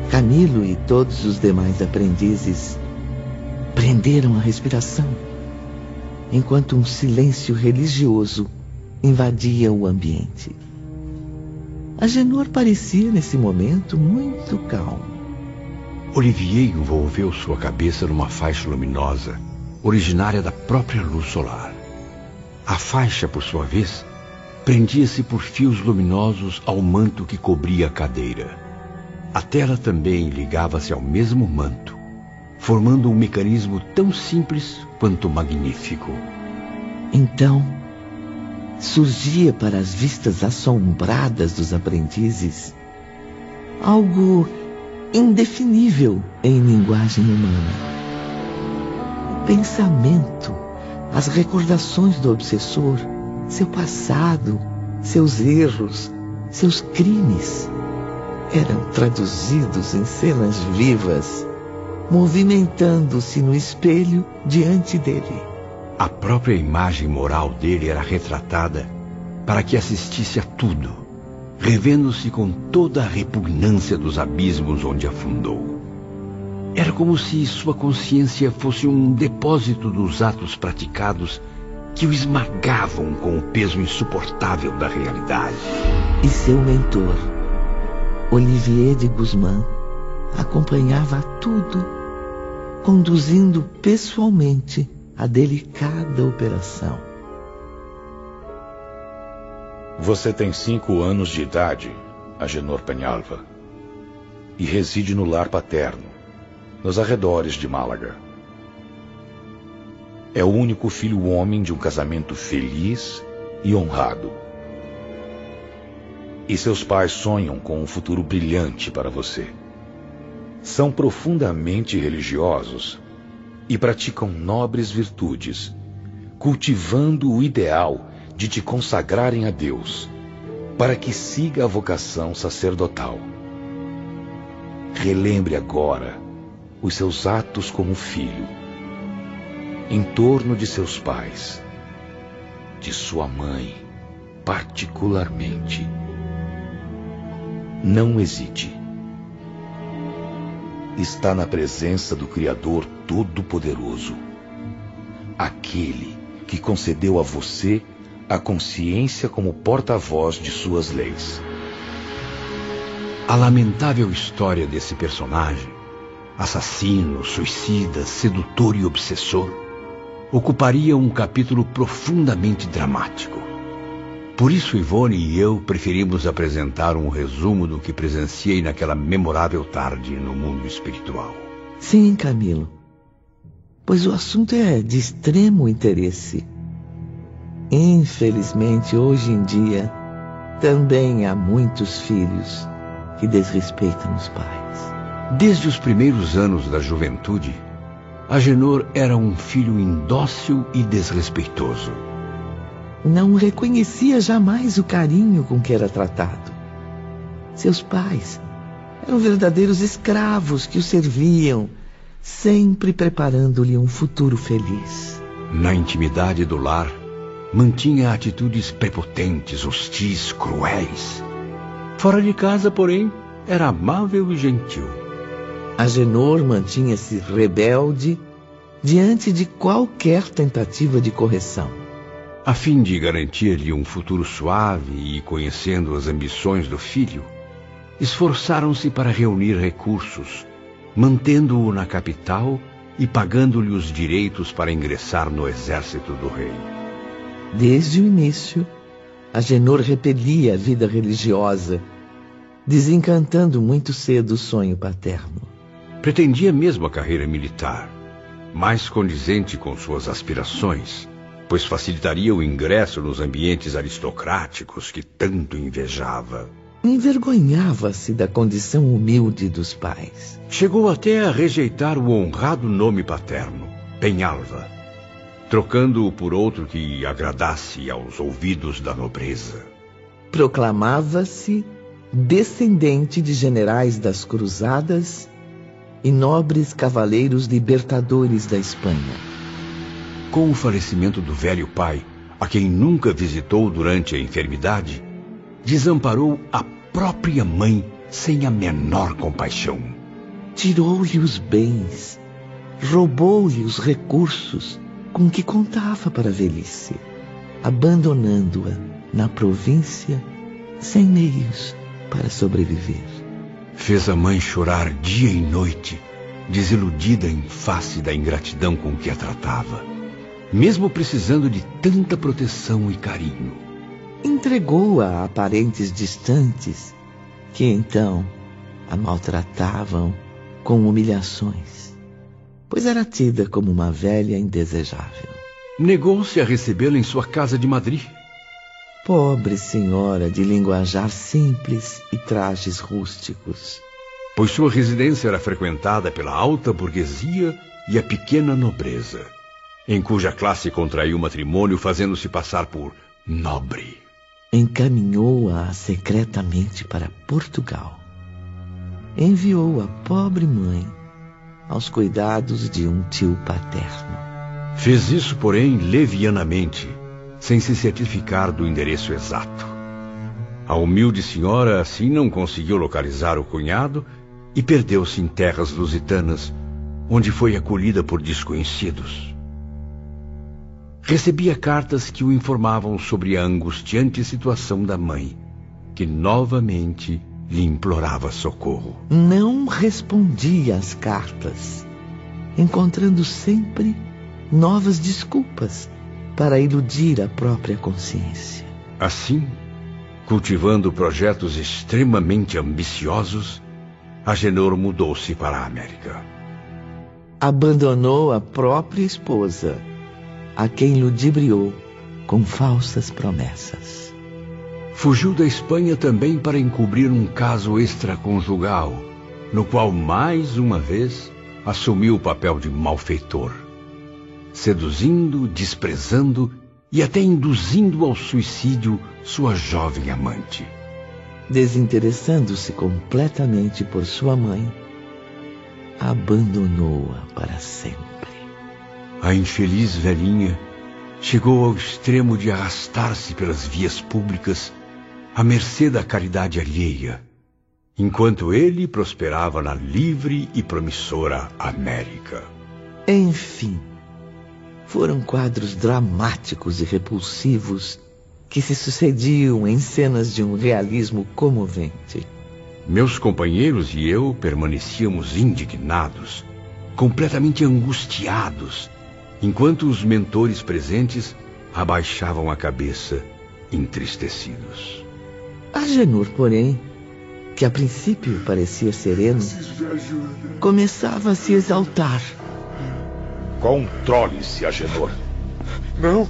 Camilo e todos os demais aprendizes prenderam a respiração, enquanto um silêncio religioso invadia o ambiente. Agenor parecia, nesse momento, muito calmo. Olivier envolveu sua cabeça numa faixa luminosa originária da própria luz solar. A faixa, por sua vez, prendia-se por fios luminosos ao manto que cobria a cadeira. A tela também ligava-se ao mesmo manto, formando um mecanismo tão simples quanto magnífico. Então, surgia para as vistas assombradas dos aprendizes algo indefinível em linguagem humana pensamento, as recordações do obsessor, seu passado, seus erros, seus crimes, eram traduzidos em cenas vivas, movimentando-se no espelho diante dele. A própria imagem moral dele era retratada para que assistisse a tudo, revendo-se com toda a repugnância dos abismos onde afundou. Era como se sua consciência fosse um depósito dos atos praticados que o esmagavam com o peso insuportável da realidade. E seu mentor, Olivier de Guzmán, acompanhava tudo, conduzindo pessoalmente a delicada operação. Você tem cinco anos de idade, Agenor Penhalva, e reside no lar paterno nos arredores de Málaga. É o único filho homem de um casamento feliz e honrado. E seus pais sonham com um futuro brilhante para você. São profundamente religiosos e praticam nobres virtudes, cultivando o ideal de te consagrarem a Deus, para que siga a vocação sacerdotal. Relembre agora os seus atos como filho, em torno de seus pais, de sua mãe, particularmente. Não hesite. Está na presença do Criador Todo-Poderoso, aquele que concedeu a você a consciência como porta-voz de suas leis. A lamentável história desse personagem assassino, suicida, sedutor e obsessor, ocuparia um capítulo profundamente dramático. Por isso, Ivone e eu preferimos apresentar um resumo do que presenciei naquela memorável tarde no mundo espiritual. Sim, Camilo. Pois o assunto é de extremo interesse. Infelizmente, hoje em dia, também há muitos filhos que desrespeitam os pais. Desde os primeiros anos da juventude, Agenor era um filho indócil e desrespeitoso. Não reconhecia jamais o carinho com que era tratado. Seus pais eram verdadeiros escravos que o serviam, sempre preparando-lhe um futuro feliz. Na intimidade do lar, mantinha atitudes prepotentes, hostis, cruéis. Fora de casa, porém, era amável e gentil. Agenor mantinha-se rebelde diante de qualquer tentativa de correção. A fim de garantir-lhe um futuro suave e conhecendo as ambições do filho, esforçaram-se para reunir recursos, mantendo-o na capital e pagando-lhe os direitos para ingressar no exército do rei. Desde o início, Agenor repelia a vida religiosa, desencantando muito cedo o sonho paterno. Pretendia mesmo a carreira militar, mais condizente com suas aspirações, pois facilitaria o ingresso nos ambientes aristocráticos que tanto invejava. Envergonhava-se da condição humilde dos pais. Chegou até a rejeitar o honrado nome paterno, Penhalva, trocando-o por outro que agradasse aos ouvidos da nobreza. Proclamava-se descendente de generais das cruzadas e nobres cavaleiros libertadores da Espanha. Com o falecimento do velho pai, a quem nunca visitou durante a enfermidade, desamparou a própria mãe sem a menor compaixão. Tirou-lhe os bens, roubou-lhe os recursos com que contava para a velhice, abandonando-a na província sem meios para sobreviver. Fez a mãe chorar dia e noite, desiludida em face da ingratidão com que a tratava, mesmo precisando de tanta proteção e carinho. Entregou-a a parentes distantes, que então a maltratavam com humilhações, pois era tida como uma velha indesejável. Negou-se a recebê-la em sua casa de Madrid. Pobre senhora de linguajar simples e trajes rústicos. Pois sua residência era frequentada pela alta burguesia e a pequena nobreza, em cuja classe contraiu matrimônio fazendo-se passar por nobre encaminhou-a secretamente para Portugal. Enviou a pobre mãe aos cuidados de um tio paterno. Fez isso, porém, levianamente, sem se certificar do endereço exato. A humilde senhora assim não conseguiu localizar o cunhado e perdeu-se em terras lusitanas, onde foi acolhida por desconhecidos. Recebia cartas que o informavam sobre a angustiante situação da mãe, que novamente lhe implorava socorro. Não respondia às cartas, encontrando sempre novas desculpas para iludir a própria consciência. Assim, cultivando projetos extremamente ambiciosos, Agenor mudou-se para a América. Abandonou a própria esposa a quem ludibriou com falsas promessas. Fugiu da Espanha também para encobrir um caso extraconjugal, no qual mais uma vez assumiu o papel de malfeitor, seduzindo, desprezando e até induzindo ao suicídio sua jovem amante. Desinteressando-se completamente por sua mãe, abandonou-a para sempre. A infeliz velhinha chegou ao extremo de arrastar-se pelas vias públicas à mercê da caridade alheia, enquanto ele prosperava na livre e promissora América. Enfim, foram quadros dramáticos e repulsivos que se sucediam em cenas de um realismo comovente. Meus companheiros e eu permanecíamos indignados, completamente angustiados enquanto os mentores presentes abaixavam a cabeça, entristecidos. Agenor, porém, que a princípio parecia sereno, começava a se exaltar. Controle-se, Agenor. Não,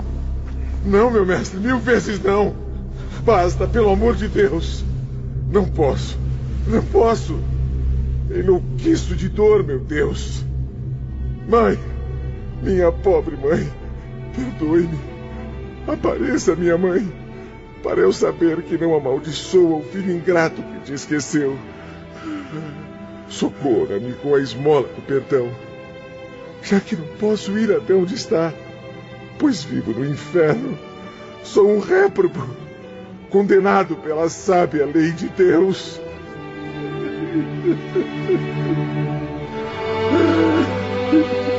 não, meu mestre, mil vezes não. Basta, pelo amor de Deus. Não posso, não posso. Enlouqueço de dor, meu Deus. Mãe, minha pobre mãe, perdoe-me. Apareça, minha mãe, para eu saber que não amaldiçoa o filho ingrato que te esqueceu. Socorra-me com a esmola do perdão, já que não posso ir até onde está, pois vivo no inferno. Sou um réprobo, condenado pela sábia lei de Deus.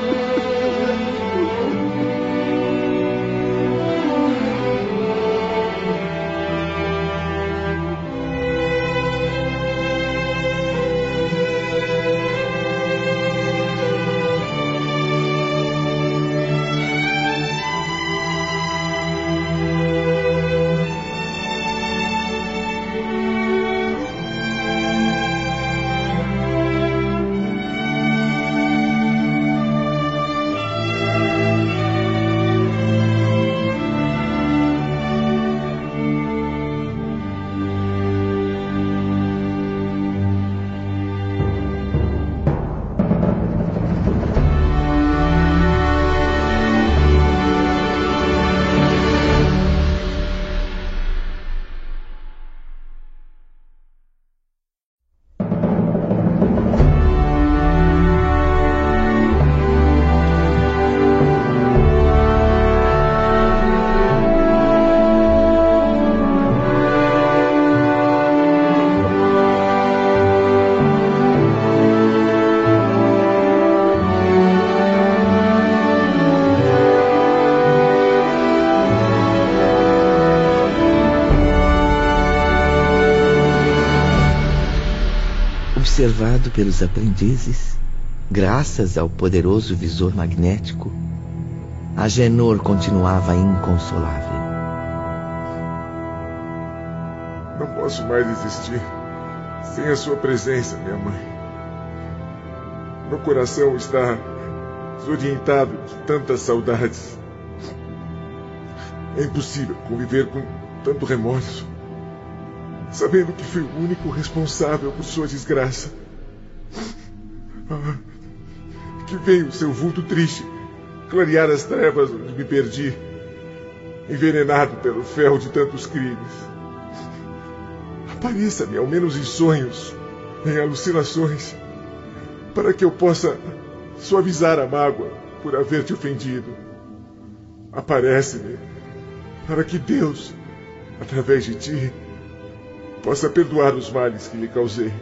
observado pelos aprendizes, graças ao poderoso visor magnético, Agenor continuava inconsolável. Não posso mais existir sem a sua presença, minha mãe. Meu coração está desorientado de tantas saudades. É impossível conviver com tanto remorso, sabendo que fui o único responsável por sua desgraça. Que veio seu vulto triste clarear as trevas onde me perdi, envenenado pelo ferro de tantos crimes. Apareça-me, ao menos em sonhos, em alucinações, para que eu possa suavizar a mágoa por haver te ofendido. Aparece-me, para que Deus, através de ti, possa perdoar os males que lhe causei.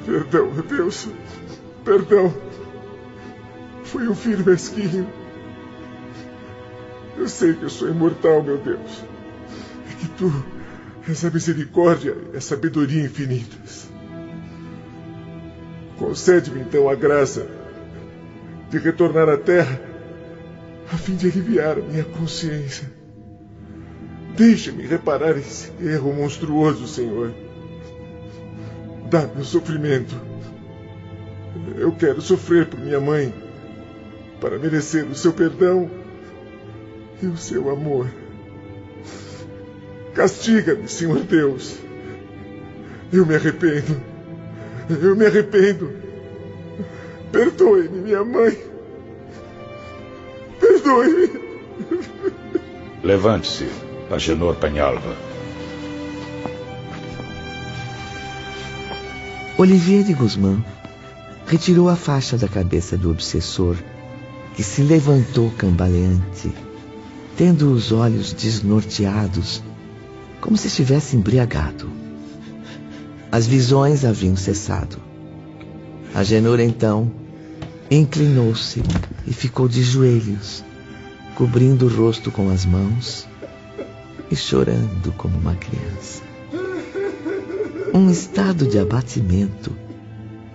Perdão, Deus, perdão. Fui um filho mesquinho. Eu sei que eu sou imortal, meu Deus. E que tu és a misericórdia e a sabedoria infinitas. Concede-me então a graça de retornar à Terra a fim de aliviar a minha consciência. Deixe-me reparar esse erro monstruoso, Senhor. O sofrimento. Eu quero sofrer por minha mãe para merecer o seu perdão e o seu amor. Castiga-me, Senhor Deus. Eu me arrependo. Eu me arrependo. Perdoe-me, minha mãe. Perdoe-me. Levante-se, Agenor Penhalva. Olivier de Guzmán retirou a faixa da cabeça do obsessor que se levantou cambaleante, tendo os olhos desnorteados, como se estivesse embriagado. As visões haviam cessado. Agenor então inclinou-se e ficou de joelhos, cobrindo o rosto com as mãos e chorando como uma criança. Um estado de abatimento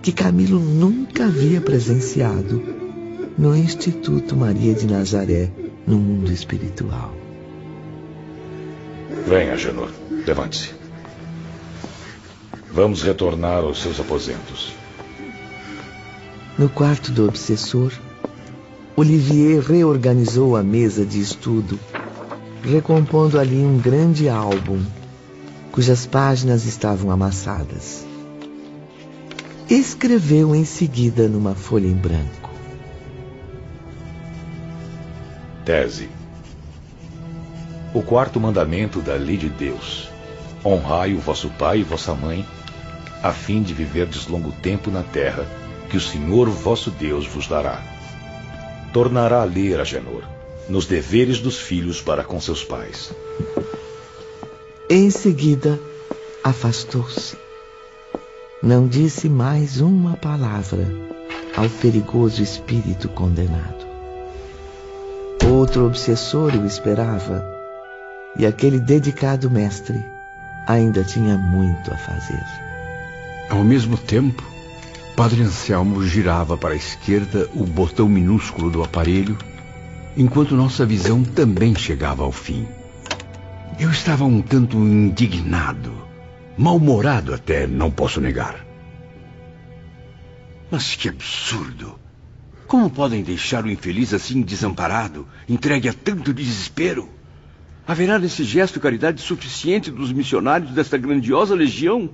que Camilo nunca havia presenciado no Instituto Maria de Nazaré, no mundo espiritual. Venha, Genor. Levante-se. Vamos retornar aos seus aposentos. No quarto do obsessor, Olivier reorganizou a mesa de estudo, recompondo ali um grande álbum, cujas páginas estavam amassadas. Escreveu em seguida numa folha em branco. Tese. O quarto mandamento da lei de Deus. Honrai o vosso pai e vossa mãe, a fim de viverdes longo tempo na terra, que o Senhor vosso Deus vos dará. Tornará a ler a Genor, nos deveres dos filhos para com seus pais. Em seguida, afastou-se. Não disse mais uma palavra ao perigoso espírito condenado. Outro obsessor o esperava, e aquele dedicado mestre ainda tinha muito a fazer. Ao mesmo tempo, Padre Anselmo girava para a esquerda o botão minúsculo do aparelho, enquanto nossa visão também chegava ao fim. Eu estava um tanto indignado, mal-humorado até, não posso negar. Mas que absurdo! Como podem deixar o infeliz assim desamparado, entregue a tanto desespero? Haverá nesse gesto caridade suficiente dos missionários desta grandiosa legião?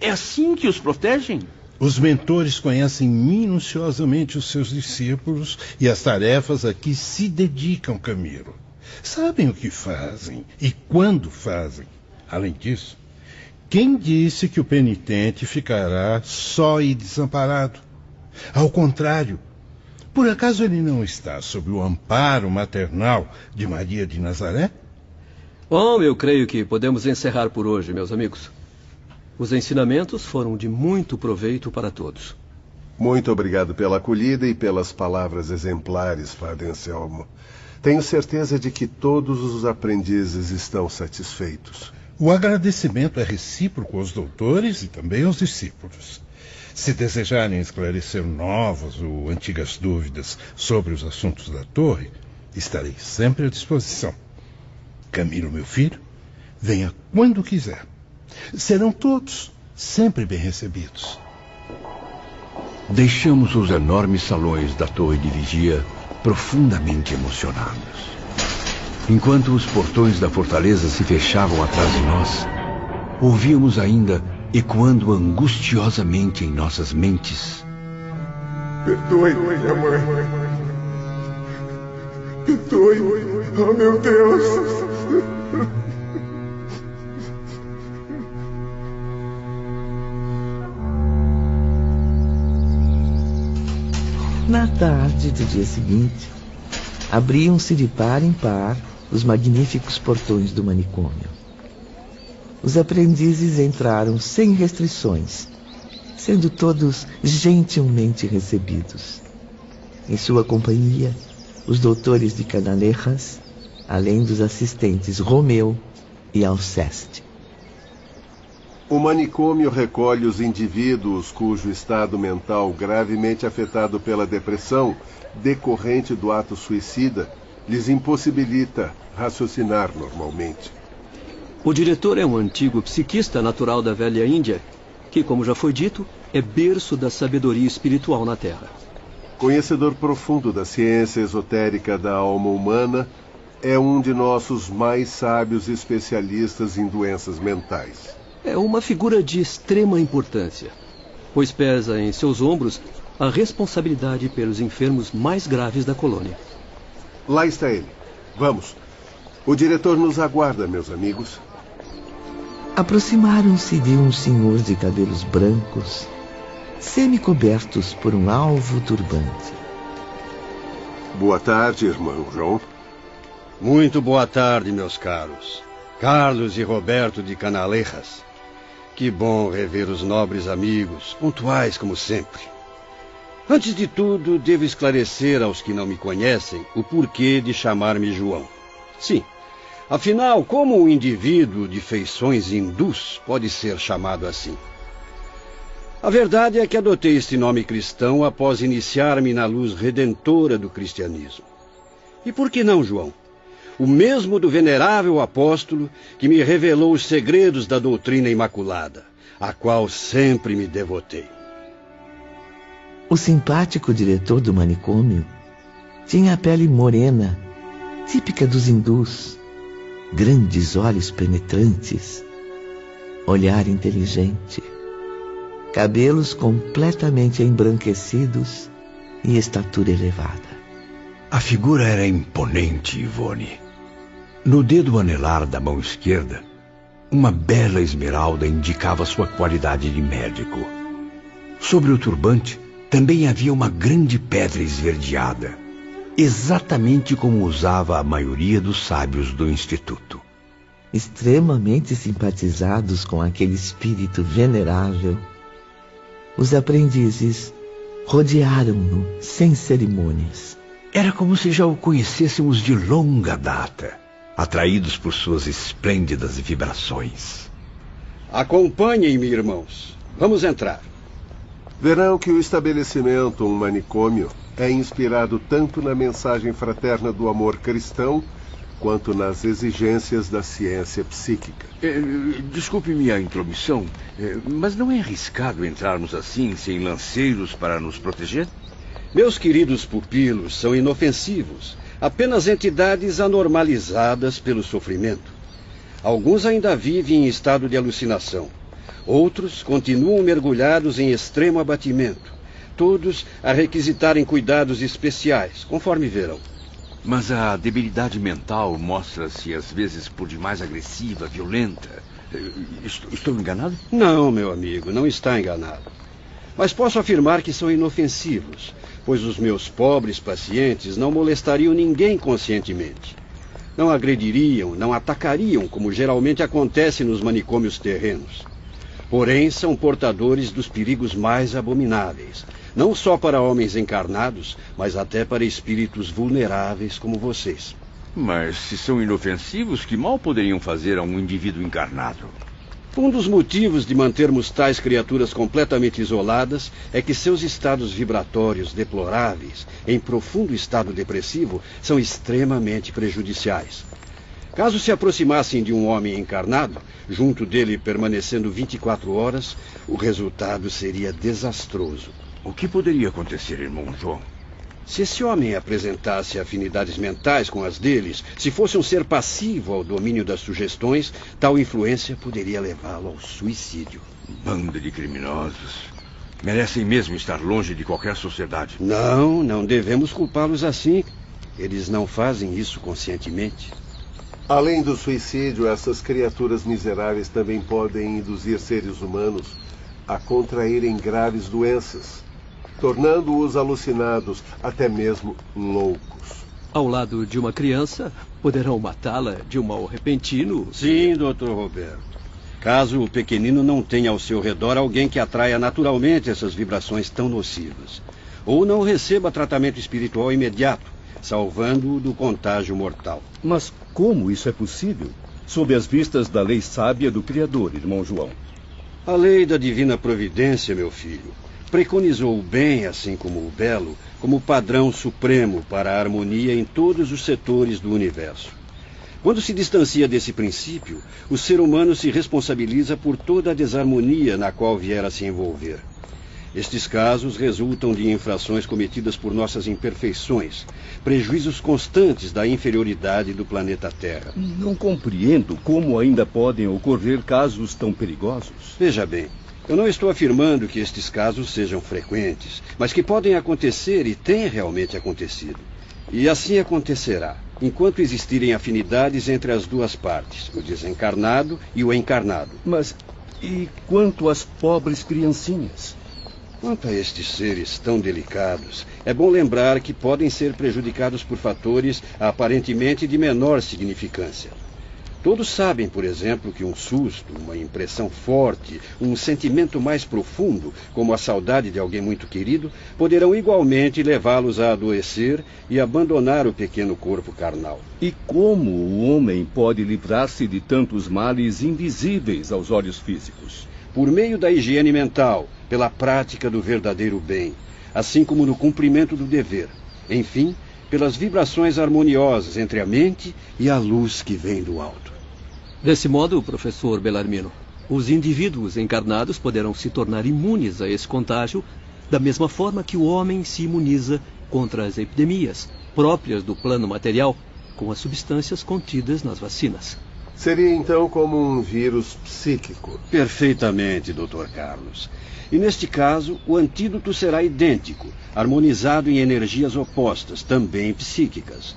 É assim que os protegem? Os mentores conhecem minuciosamente os seus discípulos e as tarefas a que se dedicam, Camilo. Sabem o que fazem e quando fazem. Além disso, quem disse que o penitente ficará só e desamparado? Ao contrário, por acaso ele não está sob o amparo maternal de Maria de Nazaré? Bom, eu creio que podemos encerrar por hoje, meus amigos. Os ensinamentos foram de muito proveito para todos. Muito obrigado pela acolhida e pelas palavras exemplares, Padre Anselmo. Tenho certeza de que todos os aprendizes estão satisfeitos. O agradecimento é recíproco aos doutores e também aos discípulos. Se desejarem esclarecer novas ou antigas dúvidas sobre os assuntos da torre, estarei sempre à disposição. Camilo, meu filho, venha quando quiser. Serão todos sempre bem recebidos. Deixamos os enormes salões da torre de vigia profundamente emocionados. Enquanto os portões da fortaleza se fechavam atrás de nós, ouvíamos ainda ecoando angustiosamente em nossas mentes. Perdoe, minha mãe. Perdoe. Oh, meu Deus. Na tarde do dia seguinte, abriam-se de par em par os magníficos portões do manicômio. Os aprendizes entraram sem restrições, sendo todos gentilmente recebidos. Em sua companhia, os doutores de Canalejas, além dos assistentes Romeu e Alceste. O manicômio recolhe os indivíduos cujo estado mental gravemente afetado pela depressão decorrente do ato suicida lhes impossibilita raciocinar normalmente. O diretor é um antigo psiquista natural da velha Índia, que, como já foi dito, é berço da sabedoria espiritual na Terra. Conhecedor profundo da ciência esotérica da alma humana, é um de nossos mais sábios especialistas em doenças mentais. É uma figura de extrema importância, pois pesa em seus ombros a responsabilidade pelos enfermos mais graves da colônia. Lá está ele. Vamos. O diretor nos aguarda, meus amigos. Aproximaram-se de um senhor de cabelos brancos, semi-cobertos por um alvo turbante. Boa tarde, irmão João. Muito boa tarde, meus caros. Carlos e Roberto de Canalejas. Que bom rever os nobres amigos, pontuais como sempre. Antes de tudo, devo esclarecer aos que não me conhecem o porquê de chamar-me João. Sim, afinal, como um indivíduo de feições hindus pode ser chamado assim? A verdade é que adotei este nome cristão após iniciar-me na luz redentora do cristianismo. E por que não, João? O mesmo do venerável apóstolo que me revelou os segredos da doutrina imaculada, a qual sempre me devotei. O simpático diretor do manicômio tinha a pele morena, típica dos hindus, grandes olhos penetrantes, olhar inteligente, cabelos completamente embranquecidos e estatura elevada. A figura era imponente, Ivone. No dedo anelar da mão esquerda, uma bela esmeralda indicava sua qualidade de médico. Sobre o turbante também havia uma grande pedra esverdeada, exatamente como usava a maioria dos sábios do instituto. Extremamente simpatizados com aquele espírito venerável, os aprendizes rodearam-no sem cerimônias. Era como se já o conhecêssemos de longa data atraídos por suas esplêndidas vibrações. Acompanhem-me, irmãos. Vamos entrar. Verão que o estabelecimento, um manicômio, é inspirado tanto na mensagem fraterna do amor cristão quanto nas exigências da ciência psíquica. É, desculpe minha intromissão, é, mas não é arriscado entrarmos assim, sem lanceiros para nos proteger? Meus queridos pupilos são inofensivos apenas entidades anormalizadas pelo sofrimento. Alguns ainda vivem em estado de alucinação. Outros continuam mergulhados em extremo abatimento. Todos a requisitarem cuidados especiais, conforme verão. Mas a debilidade mental mostra-se às vezes por demais agressiva, violenta. Estou enganado? Não, meu amigo, não está enganado. Mas posso afirmar que são inofensivos, pois os meus pobres pacientes não molestariam ninguém conscientemente. Não agrediriam, não atacariam, como geralmente acontece nos manicômios terrenos. Porém, são portadores dos perigos mais abomináveis, não só para homens encarnados, mas até para espíritos vulneráveis como vocês. Mas se são inofensivos, que mal poderiam fazer a um indivíduo encarnado? Um dos motivos de mantermos tais criaturas completamente isoladas é que seus estados vibratórios deploráveis, em profundo estado depressivo, são extremamente prejudiciais. Caso se aproximassem de um homem encarnado, junto dele permanecendo 24 horas, o resultado seria desastroso. O que poderia acontecer, irmão João? Se esse homem apresentasse afinidades mentais com as deles, se fosse um ser passivo ao domínio das sugestões, tal influência poderia levá-lo ao suicídio. Banda de criminosos. Merecem mesmo estar longe de qualquer sociedade. Não, não devemos culpá-los assim. Eles não fazem isso conscientemente. Além do suicídio, essas criaturas miseráveis também podem induzir seres humanos a contraírem graves doenças, tornando-os alucinados, até mesmo loucos. Ao lado de uma criança, poderão matá-la de um mal repentino? Sim, doutor Roberto. Caso o pequenino não tenha ao seu redor alguém que atraia naturalmente essas vibrações tão nocivas. Ou não receba tratamento espiritual imediato, salvando-o do contágio mortal. Mas como isso é possível? Sob as vistas da lei sábia do Criador, irmão João. A lei da divina providência, meu filho, preconizou o bem, assim como o belo, como padrão supremo para a harmonia em todos os setores do universo. Quando se distancia desse princípio, o ser humano se responsabiliza por toda a desarmonia na qual vier a se envolver. Estes casos resultam de infrações cometidas por nossas imperfeições, prejuízos constantes da inferioridade do planeta Terra. Não compreendo como ainda podem ocorrer casos tão perigosos. Veja bem, eu não estou afirmando que estes casos sejam frequentes, mas que podem acontecer e têm realmente acontecido. E assim acontecerá, enquanto existirem afinidades entre as duas partes, o desencarnado e o encarnado. Mas e quanto às pobres criancinhas? Quanto a estes seres tão delicados, é bom lembrar que podem ser prejudicados por fatores aparentemente de menor significância. Todos sabem, por exemplo, que um susto, uma impressão forte, um sentimento mais profundo, como a saudade de alguém muito querido, poderão igualmente levá-los a adoecer e abandonar o pequeno corpo carnal. E como o homem pode livrar-se de tantos males invisíveis aos olhos físicos? Por meio da higiene mental, pela prática do verdadeiro bem, assim como no cumprimento do dever. Enfim, pelas vibrações harmoniosas entre a mente e a luz que vem do alto. Desse modo, professor Belarmino, os indivíduos encarnados poderão se tornar imunes a esse contágio, da mesma forma que o homem se imuniza contra as epidemias próprias do plano material com as substâncias contidas nas vacinas. Seria então como um vírus psíquico. Perfeitamente, Dr. Carlos. E neste caso, o antídoto será idêntico, harmonizado em energias opostas, também psíquicas.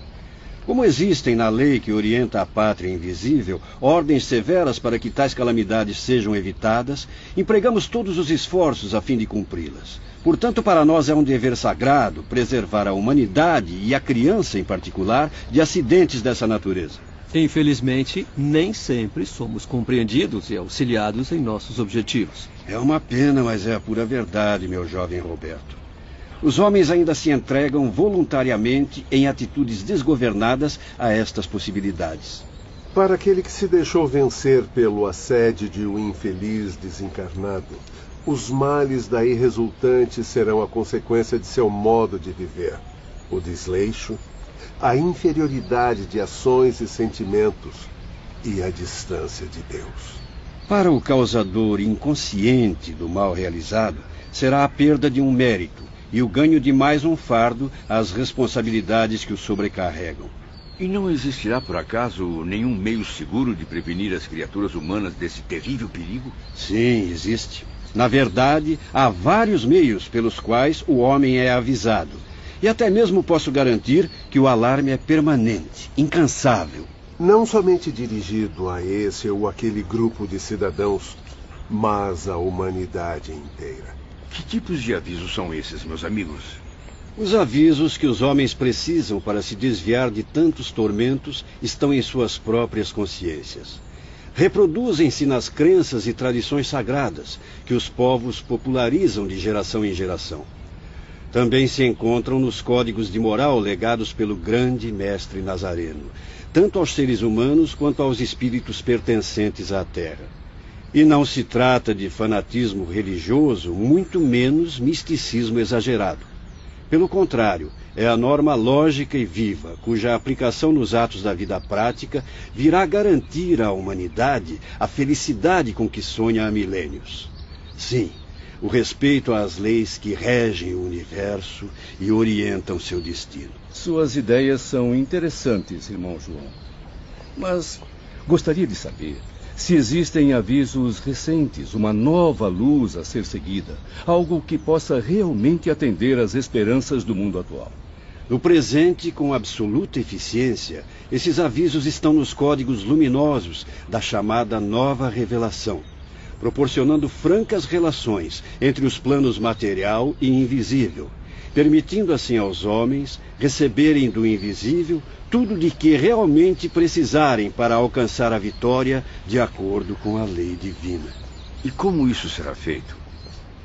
Como existem na lei que orienta a pátria invisível ordens severas para que tais calamidades sejam evitadas, empregamos todos os esforços a fim de cumpri-las. Portanto, para nós é um dever sagrado preservar a humanidade e a criança em particular de acidentes dessa natureza. Infelizmente, nem sempre somos compreendidos e auxiliados em nossos objetivos. É uma pena, mas é a pura verdade, meu jovem Roberto. Os homens ainda se entregam voluntariamente em atitudes desgovernadas a estas possibilidades. Para aquele que se deixou vencer pelo assédio de um infeliz desencarnado, os males daí resultantes serão a consequência de seu modo de viver. O desleixo, a inferioridade de ações e sentimentos e a distância de Deus. Para o causador inconsciente do mal realizado, será a perda de um mérito, e o ganho de mais um fardo às responsabilidades que o sobrecarregam. E não existirá, por acaso, nenhum meio seguro de prevenir as criaturas humanas desse terrível perigo? Sim, existe. Na verdade, há vários meios pelos quais o homem é avisado. E até mesmo posso garantir que o alarme é permanente, incansável. Não somente dirigido a esse ou aquele grupo de cidadãos, mas à humanidade inteira. Que tipos de avisos são esses, meus amigos? Os avisos que os homens precisam para se desviar de tantos tormentos estão em suas próprias consciências. Reproduzem-se nas crenças e tradições sagradas que os povos popularizam de geração em geração. Também se encontram nos códigos de moral legados pelo grande mestre Nazareno, tanto aos seres humanos quanto aos espíritos pertencentes à Terra. E não se trata de fanatismo religioso, muito menos misticismo exagerado. Pelo contrário, é a norma lógica e viva, cuja aplicação nos atos da vida prática virá garantir à humanidade a felicidade com que sonha há milênios. Sim, o respeito às leis que regem o universo e orientam seu destino. Suas ideias são interessantes, irmão João. Mas gostaria de saber se existem avisos recentes, uma nova luz a ser seguida, algo que possa realmente atender às esperanças do mundo atual. No presente, com absoluta eficiência, esses avisos estão nos códigos luminosos da chamada nova revelação, proporcionando francas relações entre os planos material e invisível, permitindo assim aos homens receberem do invisível tudo de que realmente precisarem para alcançar a vitória de acordo com a lei divina. E como isso será feito?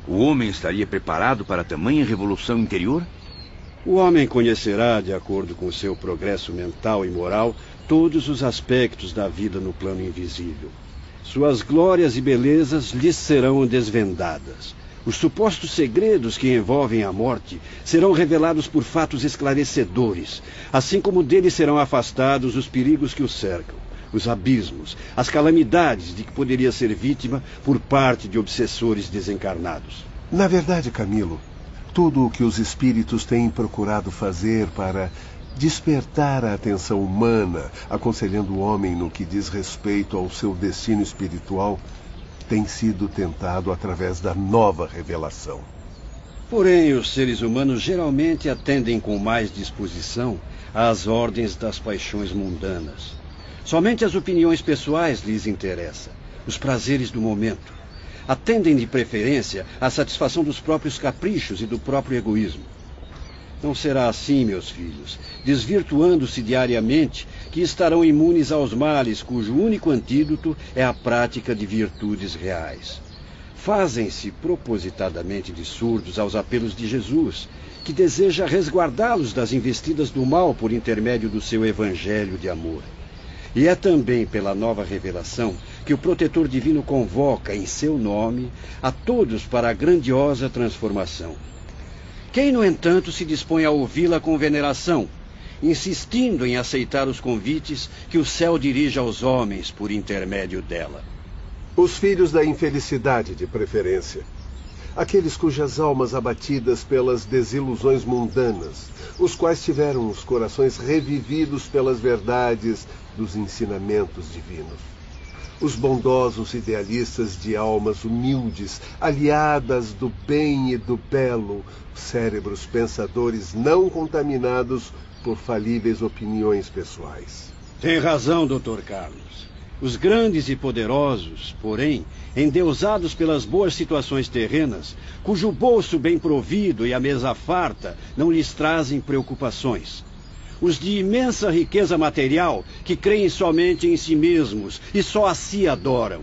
O homem estaria preparado para tamanha revolução interior? O homem conhecerá, de acordo com seu progresso mental e moral, todos os aspectos da vida no plano invisível. Suas glórias e belezas lhes serão desvendadas. Os supostos segredos que envolvem a morte serão revelados por fatos esclarecedores, assim como dele serão afastados os perigos que o cercam, os abismos, as calamidades de que poderia ser vítima por parte de obsessores desencarnados. Na verdade, Camilo, tudo o que os espíritos têm procurado fazer para despertar a atenção humana, aconselhando o homem no que diz respeito ao seu destino espiritual, tem sido tentado através da nova revelação. Porém, os seres humanos geralmente atendem com mais disposição às ordens das paixões mundanas. Somente as opiniões pessoais lhes interessam, os prazeres do momento. Atendem de preferência à satisfação dos próprios caprichos e do próprio egoísmo. Não será assim, meus filhos, desvirtuando-se diariamente, que estarão imunes aos males cujo único antídoto é a prática de virtudes reais. Fazem-se propositadamente de surdos aos apelos de Jesus, que deseja resguardá-los das investidas do mal por intermédio do seu evangelho de amor. E é também pela nova revelação que o protetor divino convoca em seu nome a todos para a grandiosa transformação. Quem, no entanto, se dispõe a ouvi-la com veneração, insistindo em aceitar os convites que o céu dirige aos homens por intermédio dela? Os filhos da infelicidade, de preferência. Aqueles cujas almas abatidas pelas desilusões mundanas, os quais tiveram os corações revividos pelas verdades dos ensinamentos divinos os bondosos idealistas de almas humildes, aliadas do bem e do belo, cérebros pensadores não contaminados por falíveis opiniões pessoais. Tem razão, Dr. Carlos. Os grandes e poderosos, porém, endeusados pelas boas situações terrenas, cujo bolso bem provido e a mesa farta não lhes trazem preocupações os de imensa riqueza material, que creem somente em si mesmos e só a si adoram,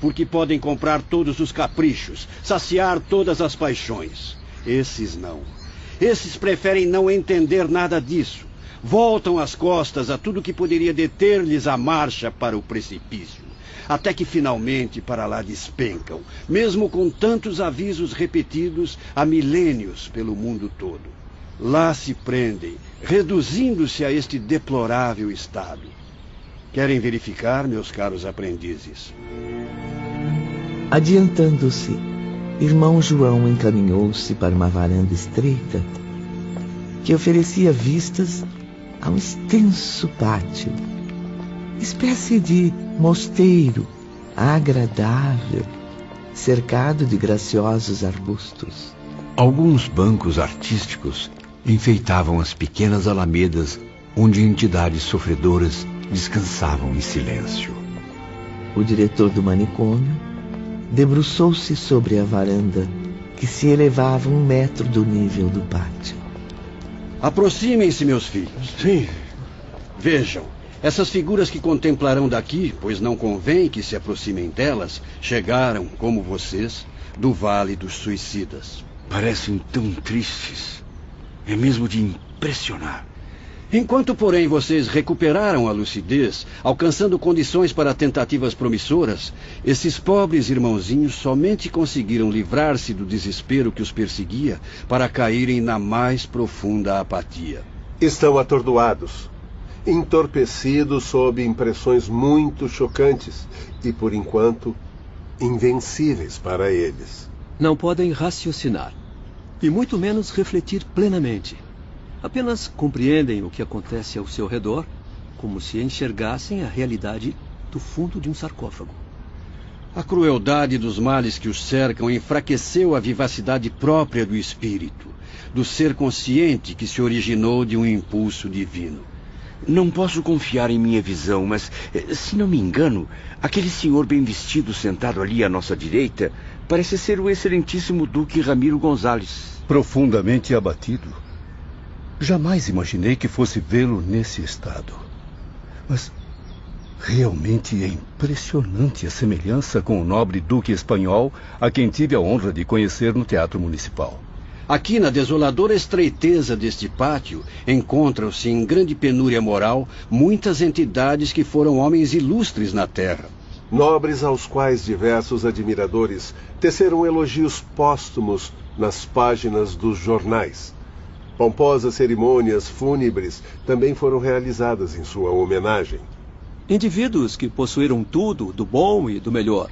porque podem comprar todos os caprichos, saciar todas as paixões. Esses não. Esses preferem não entender nada disso. Voltam as costas a tudo que poderia deter-lhes a marcha para o precipício até que finalmente para lá despencam, mesmo com tantos avisos repetidos há milênios pelo mundo todo. Lá se prendem, reduzindo-se a este deplorável estado. Querem verificar, meus caros aprendizes? Adiantando-se, irmão João encaminhou-se para uma varanda estreita que oferecia vistas a um extenso pátio, espécie de mosteiro agradável, cercado de graciosos arbustos. Alguns bancos artísticos enfeitavam as pequenas alamedas onde entidades sofredoras descansavam em silêncio. O diretor do manicômio debruçou-se sobre a varanda que se elevava um metro do nível do pátio. Aproximem-se, meus filhos. Sim. Vejam, essas figuras que contemplarão daqui, pois não convém que se aproximem delas, chegaram, como vocês, do Vale dos Suicidas. Parecem tão tristes. É mesmo de impressionar. Enquanto, porém, vocês recuperaram a lucidez, alcançando condições para tentativas promissoras, esses pobres irmãozinhos somente conseguiram livrar-se do desespero que os perseguia para caírem na mais profunda apatia. Estão atordoados, entorpecidos sob impressões muito chocantes e, por enquanto, invencíveis para eles. Não podem raciocinar, e muito menos refletir plenamente. Apenas compreendem o que acontece ao seu redor, como se enxergassem a realidade do fundo de um sarcófago. A crueldade dos males que os cercam enfraqueceu a vivacidade própria do espírito, do ser consciente que se originou de um impulso divino. Não posso confiar em minha visão, mas, eh, se não me engano, aquele senhor bem vestido sentado ali à nossa direita parece ser o excelentíssimo Duque Ramiro Gonzales. Profundamente abatido. Jamais imaginei que fosse vê-lo nesse estado. Mas realmente é impressionante a semelhança com o nobre duque espanhol a quem tive a honra de conhecer no Teatro Municipal. Aqui, na desoladora estreiteza deste pátio, encontram-se em grande penúria moral muitas entidades que foram homens ilustres na terra. Nobres aos quais diversos admiradores teceram elogios póstumos nas páginas dos jornais. Pomposas cerimônias fúnebres também foram realizadas em sua homenagem. Indivíduos que possuíram tudo do bom e do melhor,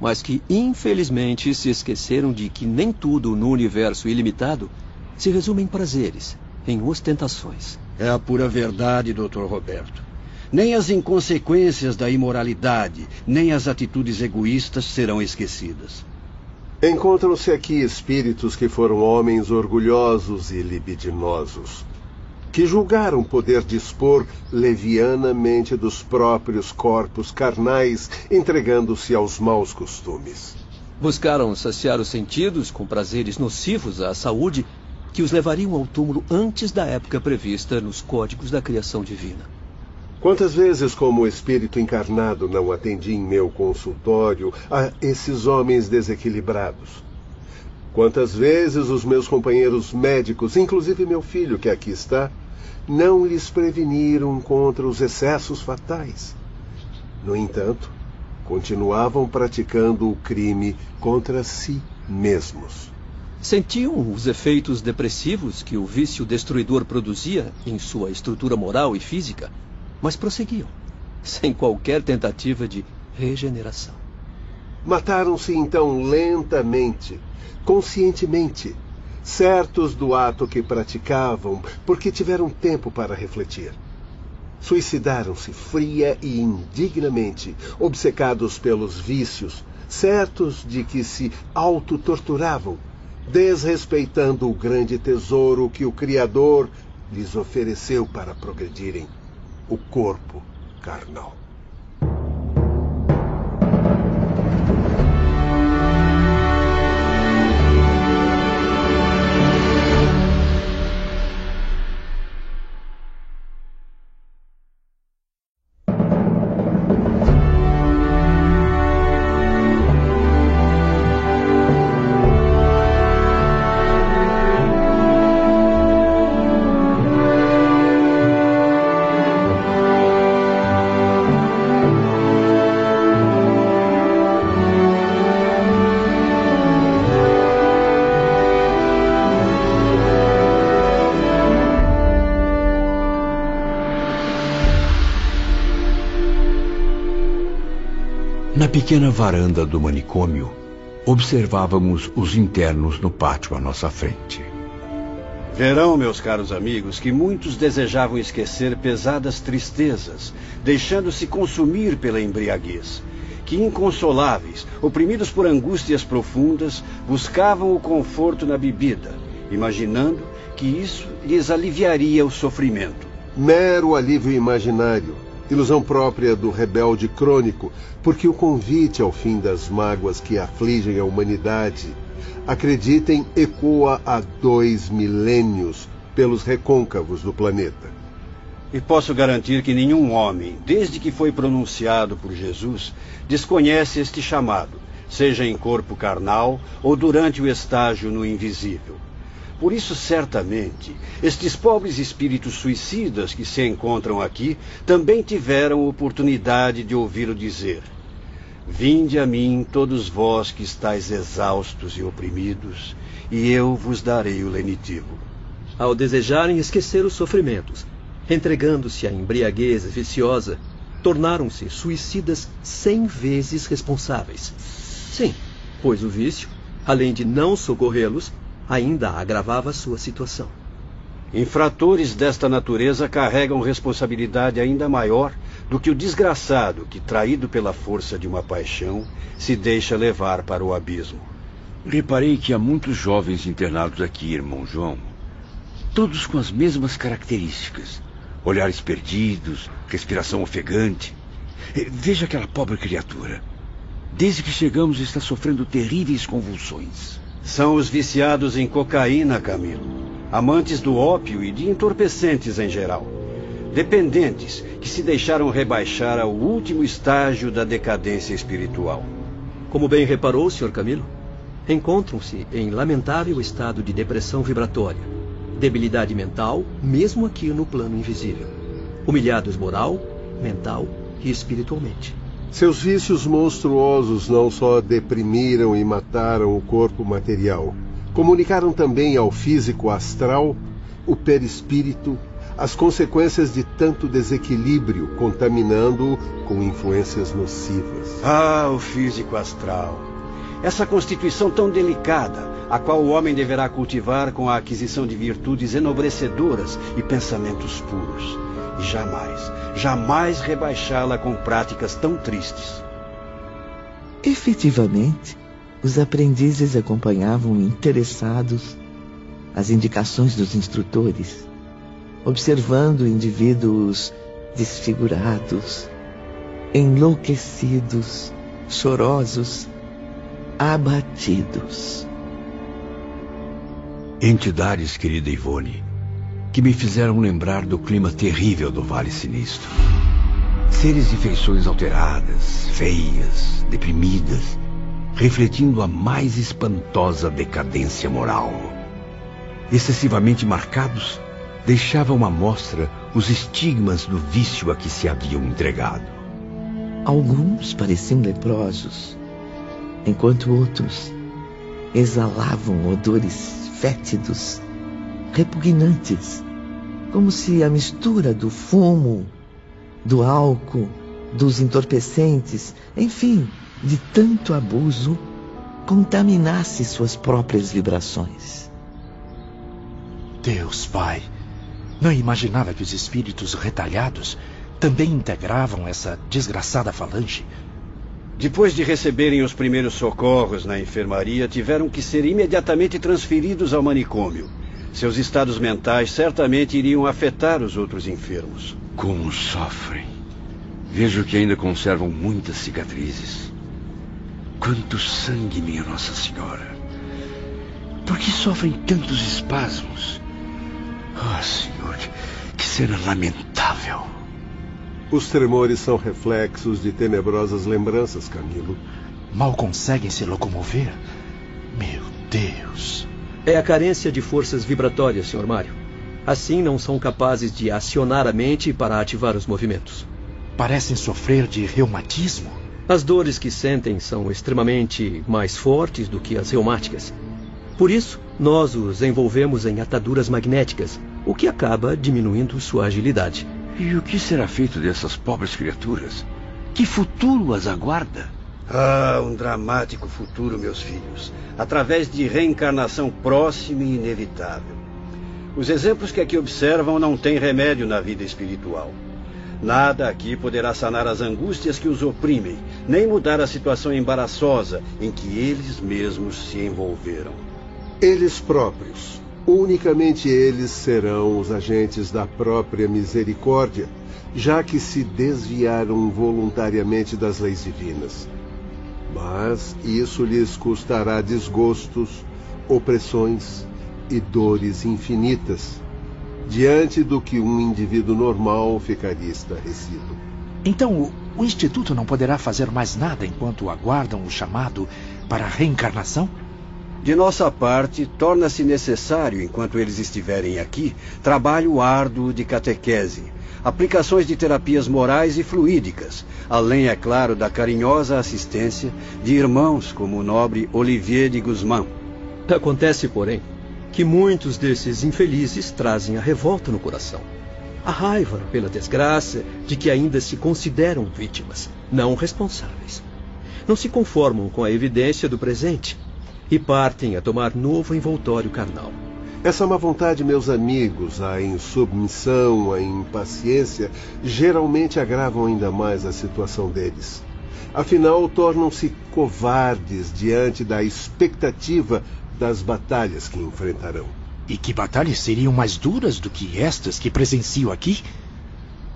mas que infelizmente se esqueceram de que nem tudo no universo ilimitado se resume em prazeres, em ostentações. É a pura verdade, Dr. Roberto. Nem as inconsequências da imoralidade, nem as atitudes egoístas serão esquecidas. Encontram-se aqui espíritos que foram homens orgulhosos e libidinosos, que julgaram poder dispor levianamente dos próprios corpos carnais, entregando-se aos maus costumes. Buscaram saciar os sentidos com prazeres nocivos à saúde que os levariam ao túmulo antes da época prevista nos códigos da criação divina. Quantas vezes, como espírito encarnado, não atendi em meu consultório a esses homens desequilibrados? Quantas vezes os meus companheiros médicos, inclusive meu filho que aqui está, não lhes preveniram contra os excessos fatais? No entanto, continuavam praticando o crime contra si mesmos. Sentiam os efeitos depressivos que o vício destruidor produzia em sua estrutura moral e física mas prosseguiam, sem qualquer tentativa de regeneração. Mataram-se então lentamente, conscientemente, certos do ato que praticavam, porque tiveram tempo para refletir. Suicidaram-se fria e indignamente, obcecados pelos vícios, certos de que se autotorturavam, desrespeitando o grande tesouro que o Criador lhes ofereceu para progredirem o corpo carnal. Pequena varanda do manicômio, observávamos os internos no pátio à nossa frente. Verão, meus caros amigos, que muitos desejavam esquecer pesadas tristezas, deixando-se consumir pela embriaguez. Que inconsoláveis, oprimidos por angústias profundas, buscavam o conforto na bebida, imaginando que isso lhes aliviaria o sofrimento. Mero alívio imaginário ilusão própria do rebelde crônico, porque o convite ao fim das mágoas que afligem a humanidade, acreditem, ecoa há dois milênios pelos recôncavos do planeta. E posso garantir que nenhum homem, desde que foi pronunciado por Jesus, desconhece este chamado, seja em corpo carnal ou durante o estágio no invisível. Por isso, certamente, estes pobres espíritos suicidas que se encontram aqui também tiveram oportunidade de ouvi-lo dizer: Vinde a mim, todos vós que estáis exaustos e oprimidos, e eu vos darei o lenitivo. Ao desejarem esquecer os sofrimentos, entregando-se à embriaguez viciosa, tornaram-se suicidas cem vezes responsáveis. Sim, pois o vício, além de não socorrê-los, ainda agravava sua situação. Infratores desta natureza carregam responsabilidade ainda maior do que o desgraçado que, traído pela força de uma paixão, se deixa levar para o abismo. Reparei que há muitos jovens internados aqui, irmão João. Todos com as mesmas características. Olhares perdidos, respiração ofegante. Eh, veja aquela pobre criatura. Desde que chegamos está sofrendo terríveis convulsões. São os viciados em cocaína, Camilo. Amantes do ópio e de entorpecentes em geral. Dependentes que se deixaram rebaixar ao último estágio da decadência espiritual. Como bem reparou, Sr. Camilo, encontram-se em lamentável estado de depressão vibratória, debilidade mental, mesmo aqui no plano invisível, humilhados moral, mental e espiritualmente. Seus vícios monstruosos não só deprimiram e mataram o corpo material, comunicaram também ao físico astral, o perispírito, as consequências de tanto desequilíbrio, contaminando-o com influências nocivas. Ah, o físico astral! Essa constituição tão delicada, a qual o homem deverá cultivar com a aquisição de virtudes enobrecedoras e pensamentos puros. E jamais, jamais rebaixá-la com práticas tão tristes. Efetivamente, os aprendizes acompanhavam interessados as indicações dos instrutores, observando indivíduos desfigurados, enlouquecidos, chorosos, abatidos. Entidades, querida Ivone, que me fizeram lembrar do clima terrível do Vale Sinistro. Seres de feições alteradas, feias, deprimidas, refletindo a mais espantosa decadência moral. Excessivamente marcados, deixavam à mostra os estigmas do vício a que se haviam entregado. Alguns pareciam leprosos, enquanto outros exalavam odores fétidos, repugnantes, como se a mistura do fumo, do álcool, dos entorpecentes, enfim, de tanto abuso, contaminasse suas próprias vibrações. Deus Pai, não imaginava que os espíritos retalhados também integravam essa desgraçada falange. Depois de receberem os primeiros socorros na enfermaria, tiveram que ser imediatamente transferidos ao manicômio. Seus estados mentais certamente iriam afetar os outros enfermos. Como sofrem. Vejo que ainda conservam muitas cicatrizes. Quanto sangue, minha Nossa Senhora. Por que sofrem tantos espasmos? Ah, oh, Senhor, que cena lamentável. Os tremores são reflexos de tenebrosas lembranças, Camilo. Mal conseguem se locomover? Meu Deus. É a carência de forças vibratórias, Sr. Mário. Assim não são capazes de acionar a mente para ativar os movimentos. Parecem sofrer de reumatismo. As dores que sentem são extremamente mais fortes do que as reumáticas. Por isso, nós os envolvemos em ataduras magnéticas, o que acaba diminuindo sua agilidade. E o que será feito dessas pobres criaturas? Que futuro as aguarda? Ah, um dramático futuro, meus filhos, através de reencarnação próxima e inevitável. Os exemplos que aqui observam não têm remédio na vida espiritual. Nada aqui poderá sanar as angústias que os oprimem, nem mudar a situação embaraçosa em que eles mesmos se envolveram. Eles próprios, unicamente eles serão os agentes da própria misericórdia, já que se desviaram voluntariamente das leis divinas. Mas isso lhes custará desgostos, opressões e dores infinitas, diante do que um indivíduo normal ficaria estarrecido. Então, o Instituto não poderá fazer mais nada enquanto aguardam o chamado para a reencarnação? De nossa parte, torna-se necessário, enquanto eles estiverem aqui, trabalho árduo de catequese, aplicações de terapias morais e fluídicas, além, é claro, da carinhosa assistência de irmãos como o nobre Olivier de Guzmán. Acontece, porém, que muitos desses infelizes trazem a revolta no coração. A raiva pela desgraça de que ainda se consideram vítimas, não responsáveis. Não se conformam com a evidência do presente e partem a tomar novo envoltório carnal. Essa má vontade, meus amigos, a insubmissão, a impaciência, geralmente agravam ainda mais a situação deles. Afinal, tornam-se covardes diante da expectativa das batalhas que enfrentarão. E que batalhas seriam mais duras do que estas que presencio aqui?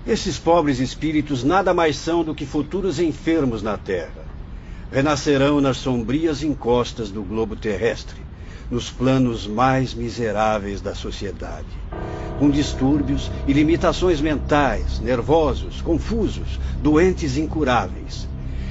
Esses pobres espíritos nada mais são do que futuros enfermos na Terra. Renascerão nas sombrias encostas do globo terrestre, nos planos mais miseráveis da sociedade, com distúrbios e limitações mentais, nervosos, confusos, doentes incuráveis.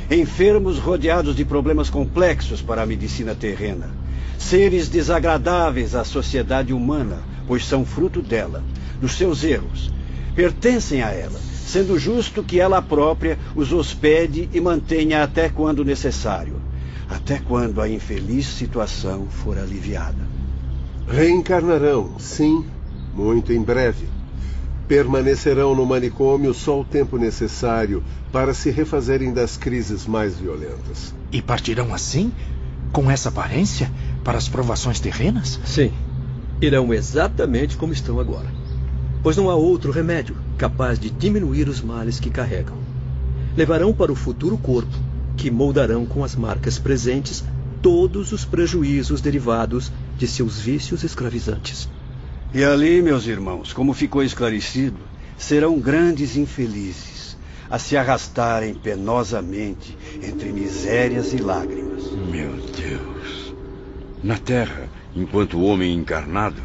Enfermos rodeados de problemas complexos para a medicina terrena seres desagradáveis à sociedade humana, pois são fruto dela, dos seus erros. Pertencem a ela, sendo justo que ela própria os hospede e mantenha até quando necessário, até quando a infeliz situação for aliviada. Reencarnarão, sim, muito em breve. Permanecerão no manicômio só o tempo necessário para se refazerem das crises mais violentas. E partirão assim? Com essa aparência? para as provações terrenas? Sim. Irão exatamente como estão agora. Pois não há outro remédio capaz de diminuir os males que carregam. Levarão para o futuro corpo, que moldarão com as marcas presentes todos os prejuízos derivados de seus vícios escravizantes. E ali, meus irmãos, como ficou esclarecido, serão grandes infelizes a se arrastarem penosamente entre misérias e lágrimas. Meu Deus. Na Terra, enquanto homem encarnado,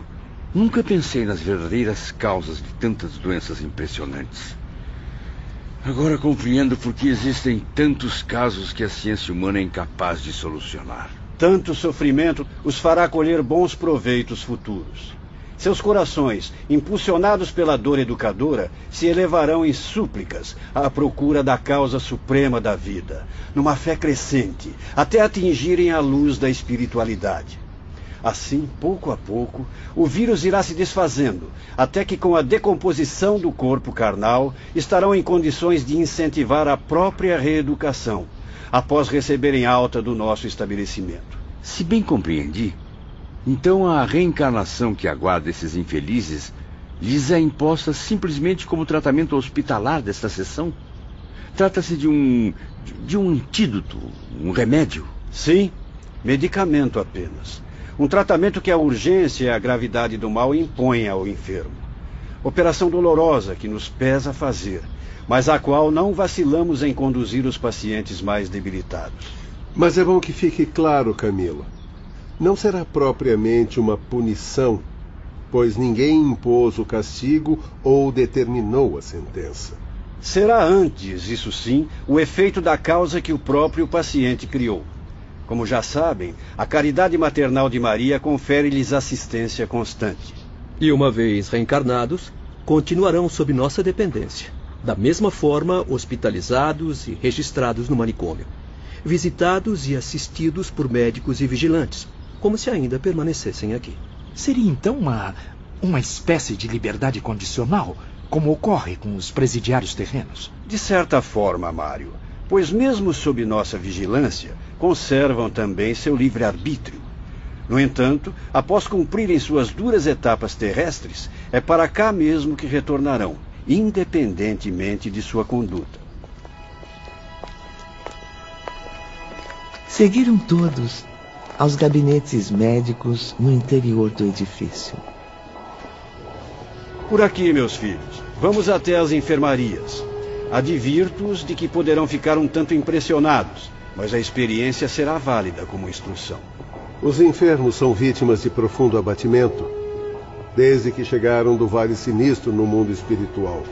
nunca pensei nas verdadeiras causas de tantas doenças impressionantes. Agora compreendo por que existem tantos casos que a ciência humana é incapaz de solucionar. Tanto sofrimento os fará colher bons proveitos futuros. Seus corações, impulsionados pela dor educadora, se elevarão em súplicas à procura da causa suprema da vida, numa fé crescente, até atingirem a luz da espiritualidade. Assim, pouco a pouco, o vírus irá se desfazendo, até que, com a decomposição do corpo carnal, estarão em condições de incentivar a própria reeducação, após receberem alta do nosso estabelecimento. Se bem compreendi, então a reencarnação que aguarda esses infelizes lhes é imposta simplesmente como tratamento hospitalar desta sessão? Trata-se de um. de um antídoto, um remédio? Sim, medicamento apenas. Um tratamento que a urgência e a gravidade do mal impõem ao enfermo. Operação dolorosa que nos pesa fazer, mas a qual não vacilamos em conduzir os pacientes mais debilitados. Mas é bom que fique claro, Camila não será propriamente uma punição, pois ninguém impôs o castigo ou determinou a sentença. Será antes, isso sim, o efeito da causa que o próprio paciente criou. Como já sabem, a caridade maternal de Maria confere-lhes assistência constante. E uma vez reencarnados, continuarão sob nossa dependência, da mesma forma hospitalizados e registrados no manicômio, visitados e assistidos por médicos e vigilantes, como se ainda permanecessem aqui. Seria então uma, uma espécie de liberdade condicional, como ocorre com os presidiários terrenos? De certa forma, Mário, pois mesmo sob nossa vigilância, conservam também seu livre-arbítrio. No entanto, após cumprirem suas duras etapas terrestres, é para cá mesmo que retornarão, independentemente de sua conduta. Seguiram todos aos gabinetes médicos no interior do edifício. Por aqui, meus filhos. Vamos até as enfermarias. Advirto-os de que poderão ficar um tanto impressionados, mas a experiência será válida como instrução. Os enfermos são vítimas de profundo abatimento, desde que chegaram do Vale Sinistro no mundo espiritual.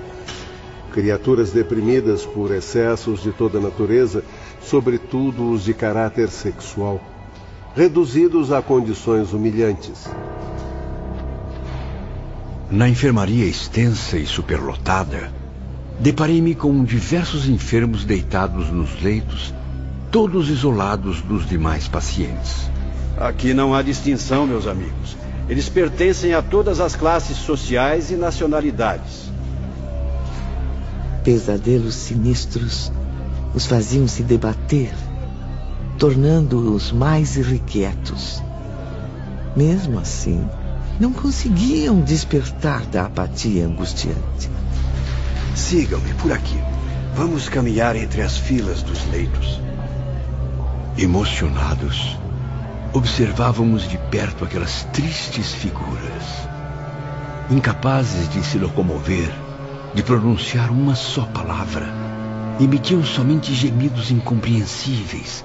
Criaturas deprimidas por excessos de toda natureza, sobretudo os de caráter sexual. reduzidos a condições humilhantes. Na enfermaria extensa e superlotada, deparei-me com diversos enfermos deitados nos leitos, todos isolados dos demais pacientes. Aqui não há distinção, meus amigos. Eles pertencem a todas as classes sociais e nacionalidades. Pesadelos sinistros os faziam se debater, tornando-os mais irrequietos. Mesmo assim, não conseguiam despertar da apatia angustiante. Sigam-me por aqui. Vamos caminhar entre as filas dos leitos. Emocionados, observávamos de perto aquelas tristes figuras, incapazes de se locomover, de pronunciar uma só palavra. Emitiam somente gemidos incompreensíveis,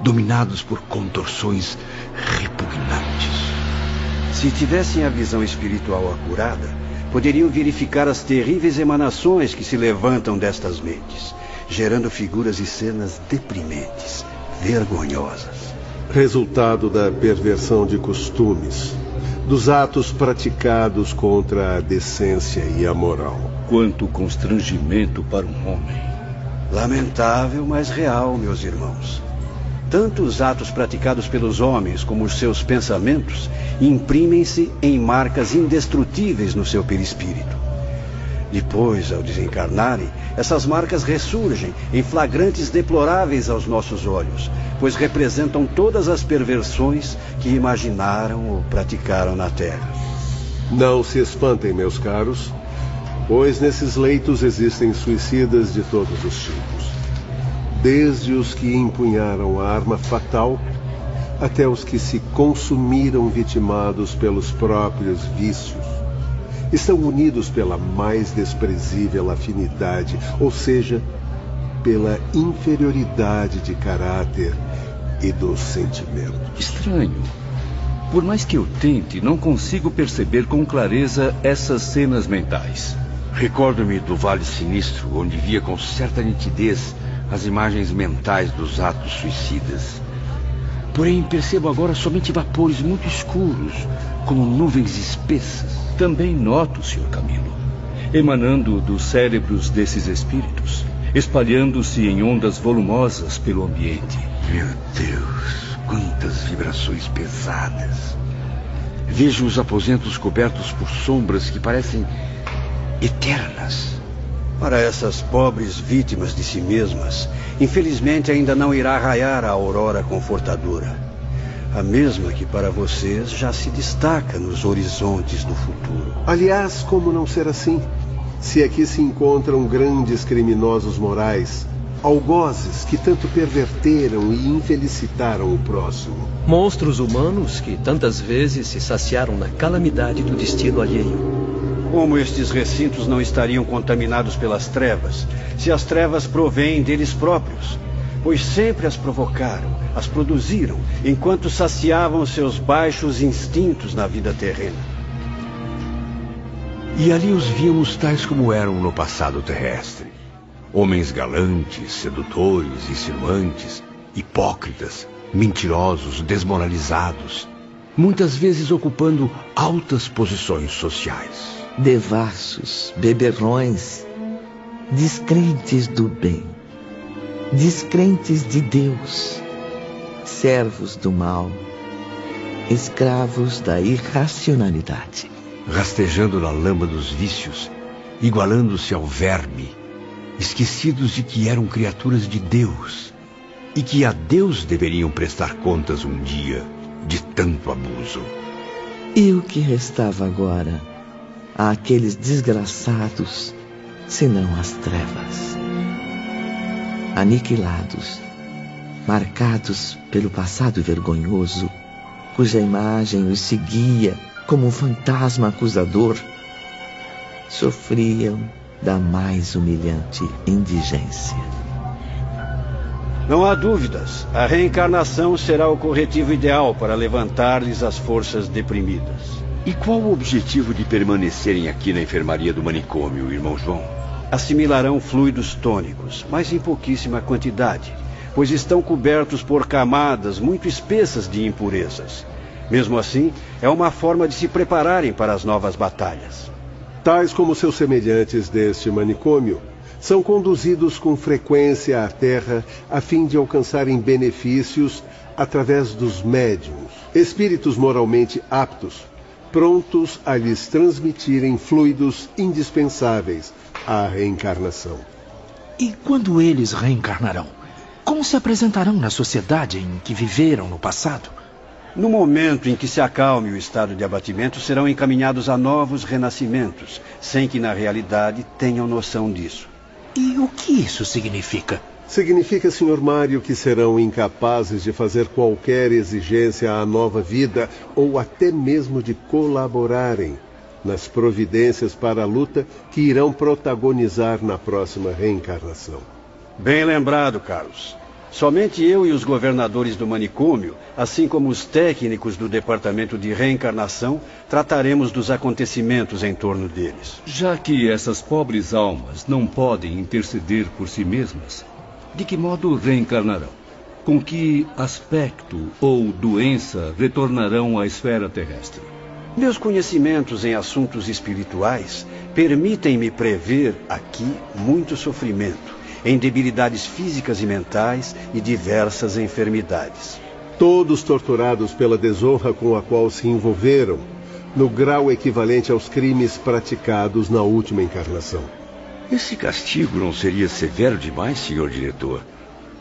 dominados por contorções repugnantes. Se tivessem a visão espiritual acurada, poderiam verificar as terríveis emanações que se levantam destas mentes, gerando figuras e cenas deprimentes, vergonhosas. Resultado da perversão de costumes, dos atos praticados contra a decência e a moral. Quanto constrangimento para um homem. Lamentável, mas real, meus irmãos. Tanto os atos praticados pelos homens como os seus pensamentos imprimem-se em marcas indestrutíveis no seu perispírito. Depois, ao desencarnarem, essas marcas ressurgem em flagrantes deploráveis aos nossos olhos, pois representam todas as perversões que imaginaram ou praticaram na Terra. Não se espantem, meus caros, pois nesses leitos existem suicidas de todos os tipos desde os que empunharam a arma fatal até os que se consumiram vitimados pelos próprios vícios. Estão unidos pela mais desprezível afinidade, ou seja, pela inferioridade de caráter e dos sentimentos. Estranho. Por mais que eu tente, não consigo perceber com clareza essas cenas mentais. Recordo-me do Vale Sinistro, onde via com certa nitidez as imagens mentais dos atos suicidas. Porém, percebo agora somente vapores muito escuros, como nuvens espessas. Também noto, Sr. Camilo, emanando dos cérebros desses espíritos, espalhando-se em ondas volumosas pelo ambiente. Meu Deus, quantas vibrações pesadas! Vejo os aposentos cobertos por sombras que parecem eternas. Para essas pobres vítimas de si mesmas, infelizmente ainda não irá raiar a aurora confortadora. A mesma que para vocês já se destaca nos horizontes do futuro. Aliás, como não ser assim? Se aqui se encontram grandes criminosos morais, algozes que tanto perverteram e infelicitaram o próximo. Monstros humanos que tantas vezes se saciaram na calamidade do destino alheio. Como estes recintos não estariam contaminados pelas trevas, se as trevas provêm deles próprios? Pois sempre as provocaram, as produziram, enquanto saciavam seus baixos instintos na vida terrena. E ali os víamos tais como eram no passado terrestre. Homens galantes, sedutores, insinuantes, hipócritas, mentirosos, desmoralizados, muitas vezes ocupando altas posições sociais devassos, beberrões, descrentes do bem, descrentes de Deus, servos do mal, escravos da irracionalidade. Rastejando na lama dos vícios, igualando-se ao verme, esquecidos de que eram criaturas de Deus e que a Deus deveriam prestar contas um dia de tanto abuso. E o que restava agora? àqueles desgraçados, senão as trevas. Aniquilados, marcados pelo passado vergonhoso, cuja imagem os seguia como um fantasma acusador, sofriam da mais humilhante indigência. Não há dúvidas, a reencarnação será o corretivo ideal para levantar-lhes as forças deprimidas. E qual o objetivo de permanecerem aqui na enfermaria do manicômio, irmão João? Assimilarão fluidos tônicos, mas em pouquíssima quantidade, pois estão cobertos por camadas muito espessas de impurezas. Mesmo assim, é uma forma de se prepararem para as novas batalhas. Tais como seus semelhantes deste manicômio, são conduzidos com frequência à Terra a fim de alcançarem benefícios através dos médiums, espíritos moralmente aptos, prontos a lhes transmitirem fluidos indispensáveis à reencarnação. E quando eles reencarnarão? Como se apresentarão na sociedade em que viveram no passado? No momento em que se acalme o estado de abatimento, serão encaminhados a novos renascimentos, sem que na realidade tenham noção disso. E o que isso significa? Significa, Sr. Mário, que serão incapazes de fazer qualquer exigência à nova vida ou até mesmo de colaborarem nas providências para a luta que irão protagonizar na próxima reencarnação. Bem lembrado, Carlos. Somente eu e os governadores do manicômio, assim como os técnicos do departamento de reencarnação, trataremos dos acontecimentos em torno deles. Já que essas pobres almas não podem interceder por si mesmas, de que modo reencarnarão? Com que aspecto ou doença retornarão à esfera terrestre? Meus conhecimentos em assuntos espirituais permitem-me prever aqui muito sofrimento em debilidades físicas e mentais e diversas enfermidades. Todos torturados pela desonra com a qual se envolveram, no grau equivalente aos crimes praticados na última encarnação. Esse castigo não seria severo demais, senhor diretor?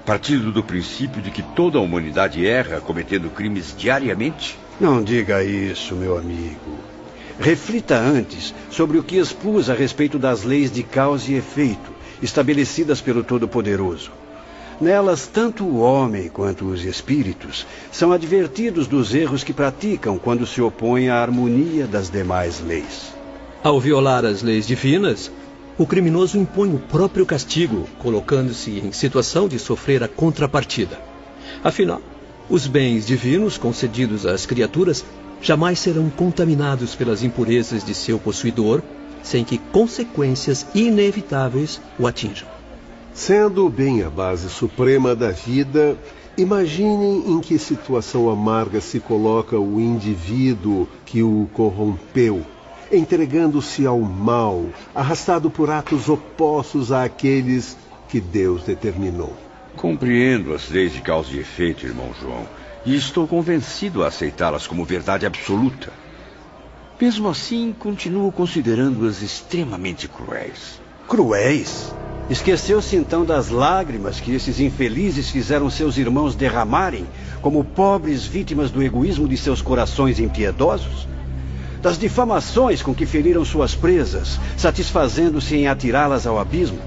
Partindo do princípio de que toda a humanidade erra cometendo crimes diariamente? Não diga isso, meu amigo. Reflita antes sobre o que expus a respeito das leis de causa e efeito estabelecidas pelo Todo-Poderoso. Nelas, tanto o homem quanto os espíritos são advertidos dos erros que praticam quando se opõem à harmonia das demais leis. Ao violar as leis divinas, o criminoso impõe o próprio castigo, colocando-se em situação de sofrer a contrapartida. Afinal, os bens divinos concedidos às criaturas jamais serão contaminados pelas impurezas de seu possuidor sem que consequências inevitáveis o atinjam. Sendo o bem a base suprema da vida, imaginem em que situação amarga se coloca o indivíduo que o corrompeu, entregando-se ao mal, arrastado por atos opostos àqueles que Deus determinou. Compreendo as leis de causa e efeito, irmão João, e estou convencido a aceitá-las como verdade absoluta. Mesmo assim, continuo considerando-as extremamente cruéis. Cruéis? Esqueceu-se então das lágrimas que esses infelizes fizeram seus irmãos derramarem como pobres vítimas do egoísmo de seus corações impiedosos? Das difamações com que feriram suas presas, satisfazendo-se em atirá-las ao abismo?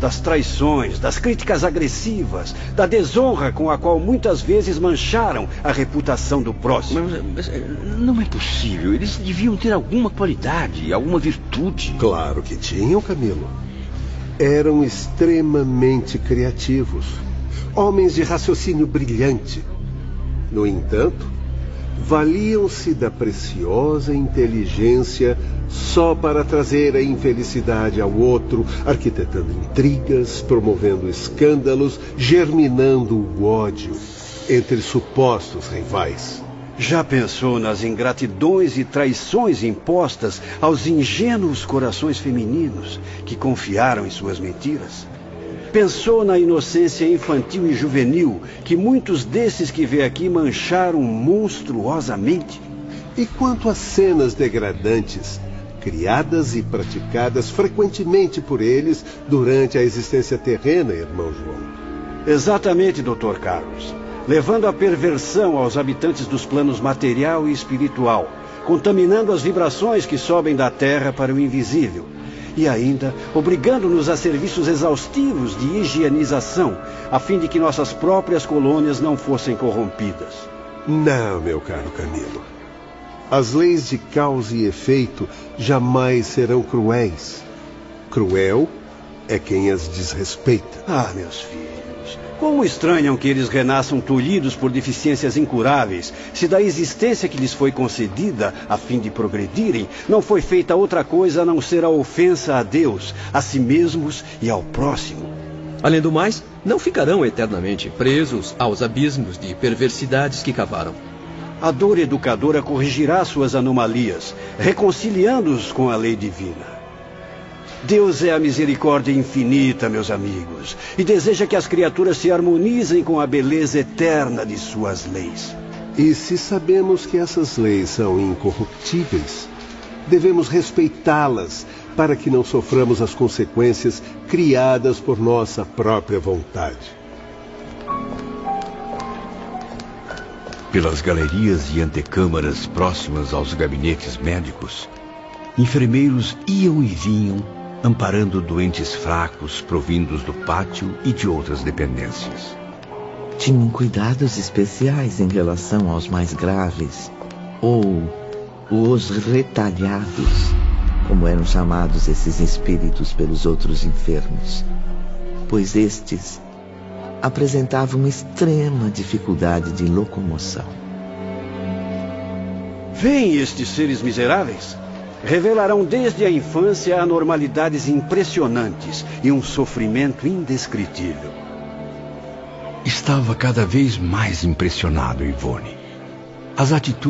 Das traições, das críticas agressivas, da desonra com a qual muitas vezes mancharam a reputação do próximo. Mas, mas, eh, não é possível. Eles deviam ter alguma qualidade, alguma virtude. Claro que tinham, Camilo. Eram extremamente criativos, homens de raciocínio brilhante. No entanto, valiam-se da preciosa inteligência só para trazer a infelicidade ao outro, arquitetando intrigas, promovendo escândalos, germinando o ódio entre supostos rivais. Já pensou nas ingratidões e traições impostas aos ingênuos corações femininos que confiaram em suas mentiras? Pensou na inocência infantil e juvenil que muitos desses que vê aqui mancharam monstruosamente? E quanto às cenas degradantes, criadas e praticadas frequentemente por eles durante a existência terrena, irmão João? Exatamente, Dr. Carlos. Levando a perversão aos habitantes dos planos material e espiritual, contaminando as vibrações que sobem da terra para o invisível e ainda obrigando-nos a serviços exaustivos de higienização, a fim de que nossas próprias colônias não fossem corrompidas. Não, meu caro Camilo. As leis de causa e efeito jamais serão cruéis. Cruel é quem as desrespeita. Ah, meus filhos. Como estranham que eles renasçam tolhidos por deficiências incuráveis, se da existência que lhes foi concedida, a fim de progredirem, não foi feita outra coisa a não ser a ofensa a Deus, a si mesmos e ao próximo. Além do mais, não ficarão eternamente presos aos abismos de perversidades que cavaram. A dor educadora corrigirá suas anomalias, reconciliando-os com a lei divina. Deus é a misericórdia infinita, meus amigos, e deseja que as criaturas se harmonizem com a beleza eterna de suas leis. E se sabemos que essas leis são incorruptíveis, devemos respeitá-las para que não soframos as consequências criadas por nossa própria vontade. Pelas galerias e antecâmaras próximas aos gabinetes médicos, enfermeiros iam e vinham amparando doentes fracos provindos do pátio e de outras dependências. Tinham cuidados especiais em relação aos mais graves, ou os retalhados, como eram chamados esses espíritos pelos outros enfermos, pois estes apresentavam extrema dificuldade de locomoção. Vêm estes seres miseráveis? Revelarão desde a infância anormalidades impressionantes e um sofrimento indescritível. Estava cada vez mais impressionado, Ivone. As atitudes